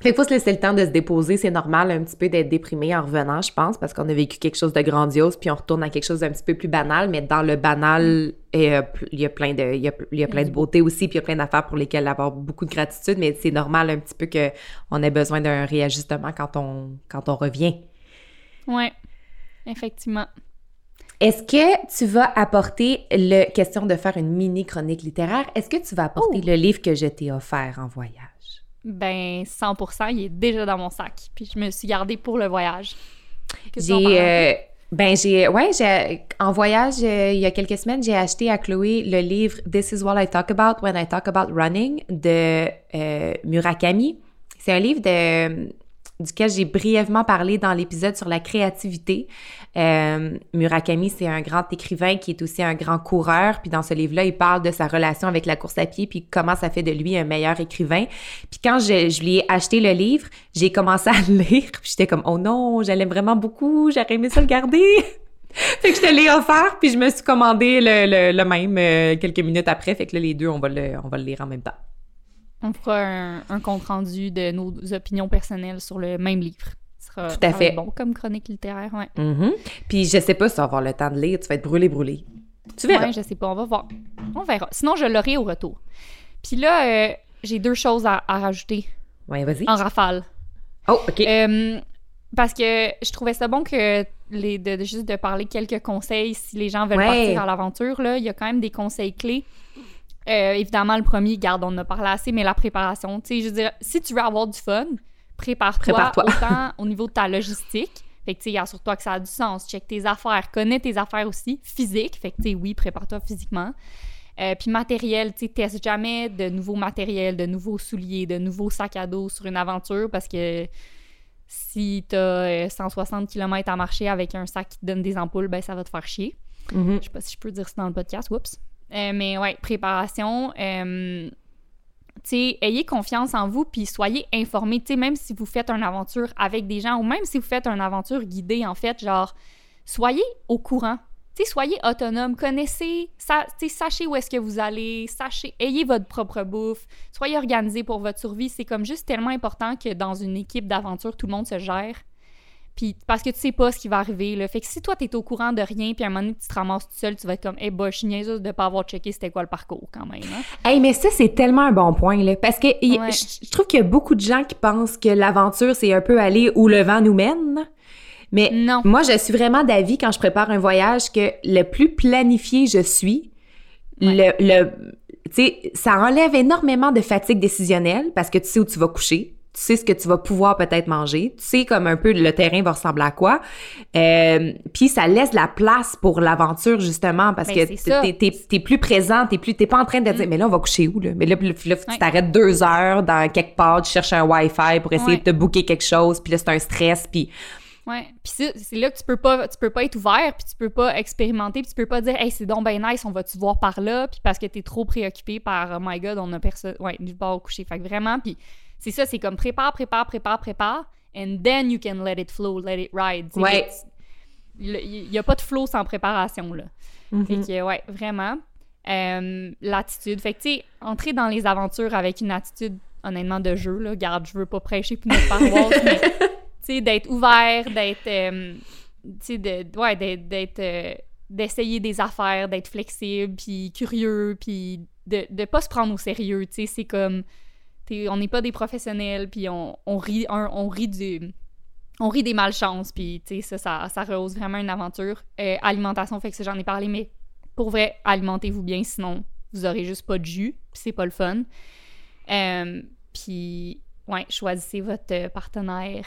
Fait qu'il faut se laisser le temps de se déposer. C'est normal un petit peu d'être déprimé en revenant, je pense, parce qu'on a vécu quelque chose de grandiose, puis on retourne à quelque chose d'un petit peu plus banal. Mais dans le banal, euh, il y a plein de, il y a, il y a plein de beauté aussi, puis il y a plein d'affaires pour lesquelles avoir beaucoup de gratitude. Mais c'est normal un petit peu que on ait besoin d'un réajustement quand on, quand on revient. Ouais, effectivement. Est-ce que tu vas apporter le question de faire une mini chronique littéraire? Est-ce que tu vas apporter Oh! le livre que je t'ai offert en voyage? Ben, 100%, il est déjà dans mon sac. Puis je me suis gardée pour le voyage. J'ai euh, ben j'ai ouais, j'ai en voyage euh, il y a quelques semaines, j'ai acheté à Chloé le livre This is what I talk about when I talk about running de euh, Murakami. C'est un livre de duquel j'ai brièvement parlé dans l'épisode sur la créativité. Euh, Murakami, c'est un grand écrivain qui est aussi un grand coureur. Puis dans ce livre-là, il parle de sa relation avec la course à pied, puis comment ça fait de lui un meilleur écrivain. Puis quand je, lui ai acheté le livre, j'ai commencé à le *laughs* lire, puis j'étais comme « Oh non, j'allais vraiment beaucoup, j'aurais aimé ça le garder! *laughs* » Fait que je te l'ai offert, puis je me suis commandé le même euh, quelques minutes après. Fait que là, les deux, on va le, on va le lire en même temps. On fera un, un compte-rendu de nos opinions personnelles sur le même livre. Ce sera, Tout à ça fait. bon comme chronique littéraire, ouais. Mhm. Puis je sais pas si tu vas avoir le temps de lire, tu vas être brûlé, brûlé. Tu verras. Ouais, je sais pas, on va voir. On verra. Sinon, je l'aurai au retour. Puis là, euh, j'ai deux choses à, à rajouter Ouais, vas-y. en rafale. Oh, OK. Euh, parce que je trouvais ça bon que les, de, de juste de parler quelques conseils si les gens veulent Ouais. partir à l'aventure. Là, il y a quand même des conseils clés. Euh, évidemment, le premier, garde, on en a parlé assez, mais la préparation. Tu sais, je veux dire, si tu veux avoir du fun, prépare-toi autant *laughs* au niveau de ta logistique. Fait que, tu sais, assure-toi que ça a du sens. Check tes affaires. Connais tes affaires aussi. Physique. Fait que, tu sais, oui, prépare-toi physiquement. Euh, puis matériel, tu sais, teste jamais de nouveaux matériels, de nouveaux souliers, de nouveaux sacs à dos sur une aventure parce que si t'as euh, 160 km à marcher avec un sac qui te donne des ampoules, ben ça va te faire chier. Mhm. Je sais pas si je peux dire ça dans le podcast, oups. Euh, mais ouais, préparation. euh, ayez confiance en vous puis soyez informés. Même si vous faites une aventure avec des gens ou même si vous faites une aventure guidée, en fait, genre, soyez au courant. Soyez autonome, connaissez, sa- sachez où est-ce que vous allez, sachez, ayez votre propre bouffe, soyez organisé pour votre survie. C'est comme juste tellement important que dans une équipe d'aventure, tout le monde se gère. Puis parce que tu sais pas ce qui va arriver, là. Fait que si toi, t'es au courant de rien, puis à un moment donné, tu te ramasses tout seul, tu vas être comme, eh, bah, je suis niaiseuse de pas avoir checké c'était quoi le parcours, quand même, hein. Hey, mais ça, c'est tellement un bon point, là. Parce que y- Ouais. je je trouve qu'il y a beaucoup de gens qui pensent que l'aventure, c'est un peu aller où le vent nous mène. Mais Non. moi, je suis vraiment d'avis quand je prépare un voyage que le plus planifié je suis, le, le- tu sais, ça enlève énormément de fatigue décisionnelle parce que tu sais où tu vas coucher, tu sais ce que tu vas pouvoir peut-être manger, tu sais comme un peu le terrain va ressembler à quoi. Euh, puis ça laisse la place pour l'aventure justement parce Ben, que t'es, t'es plus présent, t'es plus t'es pas en train de dire Mm. mais là on va coucher où là? Mais là, tu t'arrêtes deux heures dans quelque part, tu cherches un Wi-Fi pour essayer Ouais. de te booker quelque chose, puis là c'est un stress, puis Ouais. Puis c'est là que tu peux pas tu peux pas être ouvert, puis tu peux pas expérimenter, puis tu peux pas dire "Hey, c'est donc ben nice, on va-tu voir par là?" Puis parce que t'es trop préoccupé par "Oh my god, on a personne ouais, part au coucher." Fait que vraiment puis c'est ça, c'est comme prépare, prépare, prépare, prépare and then you can let it flow, let it ride. Ouais. Il il y a pas de flow sans préparation là. Fait Mhm. que, ouais, vraiment. Euh, L'attitude. Fait que, tu sais, entrer dans les aventures avec une attitude, honnêtement, de jeu, là. Garde, je veux pas prêcher pour notre paroisse, mais, *laughs* tu sais, d'être ouvert, d'être. euh, tu sais, de, ouais, d'être. euh, d'essayer des affaires, d'être flexible, puis curieux, puis de, de pas se prendre au sérieux, tu sais. C'est comme. On n'est pas des professionnels, puis on, on rit, un- on rit du on rit des malchances, puis tu sais, ça, ça, ça rehausse vraiment une aventure. Euh, alimentation, fait que ça, j'en ai parlé, mais pour vrai, alimentez-vous bien, sinon vous aurez juste pas de jus, puis c'est pas le fun. Euh, puis, ouais, choisissez votre euh, partenaire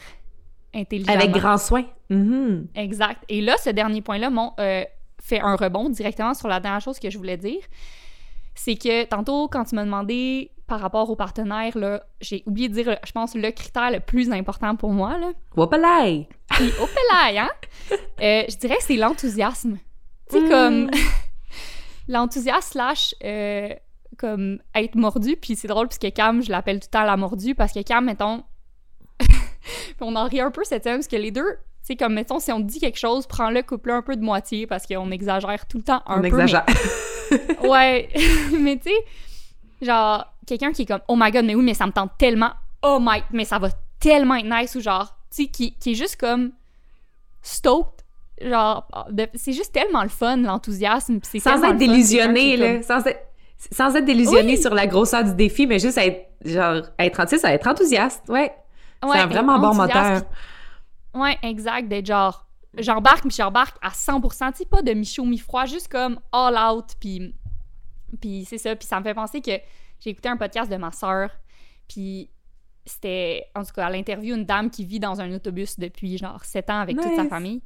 intelligemment. avec grand soin. Mhm. Exact. Et là, ce dernier point-là mon, euh, fait un rebond directement sur la dernière chose que je voulais dire. C'est que tantôt, quand tu m'as demandé par rapport au partenaire, là, j'ai oublié de dire, je pense, le critère le plus important pour moi, là. Pelaille, hein? *laughs* Euh, je dirais que c'est l'enthousiasme. Tu sais, Mm. comme. *laughs* l'enthousiasme slash. euh, comme être mordu. Puis c'est drôle, puisque Cam, je l'appelle tout le temps la mordue, parce que Cam, mettons. *laughs* On en rit un peu cette semaine, parce que les deux. Sais, comme, mettons, si on te dit quelque chose, prends-le, coupe-le un peu de moitié, parce qu'on exagère tout le temps un On peu. exagère. mais- ouais. mais tu sais, genre, quelqu'un qui est comme, oh my god, mais oui, mais ça me tente tellement. Oh my, mais ça va tellement être nice, ou genre, tu sais, qui, qui est juste comme stoked. Genre, c'est juste tellement le fun, l'enthousiasme. c'est sans être délusionné, là. Sans être, sans être délusionné Oui. sur la grosseur du défi, mais juste être, genre, être, tu sais, ça, être enthousiaste. Ouais. comme- c'est un Ouais, vraiment bon moteur. Ouais, exact, d'être genre, j'embarque, puis j'embarque à 100%, tu sais, pas de mi-chaud, mi-froid, juste comme all out, puis, puis c'est ça, puis ça me fait penser que j'ai écouté un podcast de ma sœur, puis c'était, en tout cas, à l'interview, une dame qui vit dans un autobus depuis genre 7 ans avec toute sa famille.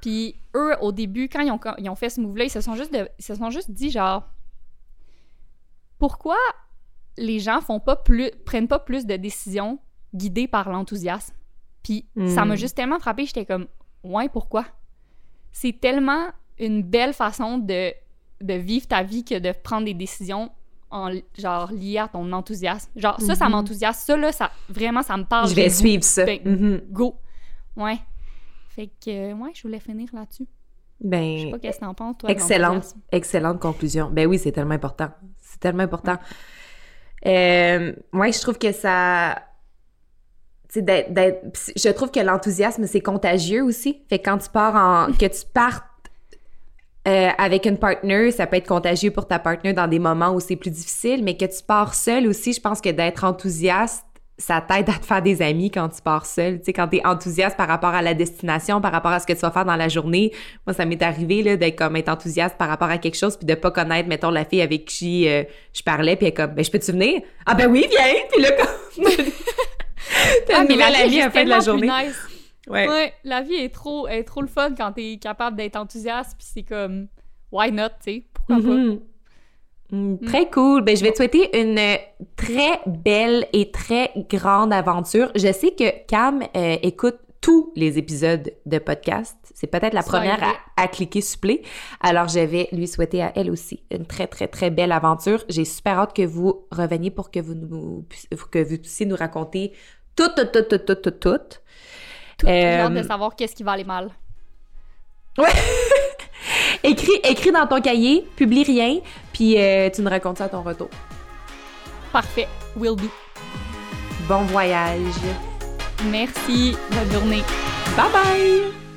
Puis eux, au début, quand ils ont, ils ont fait ce move-là, ils se sont juste, de- ils se sont juste dit genre, pourquoi les gens font pas plus, prennent pas plus de décisions guidées par l'enthousiasme? Puis ça m'a Mm. juste tellement frappé, j'étais comme, ouais, pourquoi? C'est tellement une belle façon de, de vivre ta vie que de prendre des décisions en genre liées à ton enthousiasme. Genre ça, ça Mhm. m'enthousiasse. Ça là, ça vraiment ça me parle. Je vais suivre ça. Ben, Mhm. Go. Ouais. Fait que euh, ouais, je voulais finir là-dessus. Je sais Ben, pas qu'est-ce que t'en penses toi. excellente, excellente conclusion. Ben oui, c'est tellement important. C'est tellement important. Euh, ouais, je trouve que ça. D'être- d'être- pis je trouve que l'enthousiasme, c'est contagieux aussi. Fait que quand tu pars en. que tu partes euh, avec une partner, ça peut être contagieux pour ta partner dans des moments où c'est plus difficile, mais que tu pars seul aussi, je pense que d'être enthousiaste, ça t'aide à te faire des amis quand tu pars seul. Tu sais, quand t'es enthousiaste par rapport à la destination, par rapport à ce que tu vas faire dans la journée. Moi, ça m'est arrivé, là, d'être comme être enthousiaste par rapport à quelque chose puis de pas connaître, mettons, la fille avec qui euh, je parlais puis elle est comme, ben, je peux-tu venir? Ah, ben oui, viens! Puis là, comme... *laughs* T'as Ah, mais la vie juste fin de la journée. nice. Ouais. Ouais, la vie est trop, est trop le fun quand t'es capable d'être enthousiaste, puis c'est comme, why not, tu sais, pourquoi pas? Mhm. Mm, Très cool. Ben, je vais te souhaiter une très belle et très grande aventure. Je sais que Cam euh, écoute tous les épisodes de podcast. C'est peut-être la première à, à cliquer supplé. Alors, je vais lui souhaiter à elle aussi une très, très, très belle aventure. J'ai super hâte que vous reveniez pour que vous, nous, pour que vous puissiez nous raconter tout, tout, tout, tout, tout, tout, tout. Tout- J'ai hâte Euh, de savoir qu'est-ce qui va aller mal. *laughs* Écris, écris dans ton cahier, publie rien, puis euh, tu nous racontes ça à ton retour. Parfait, will do. Bon voyage. Merci, bonne journée. Bye bye!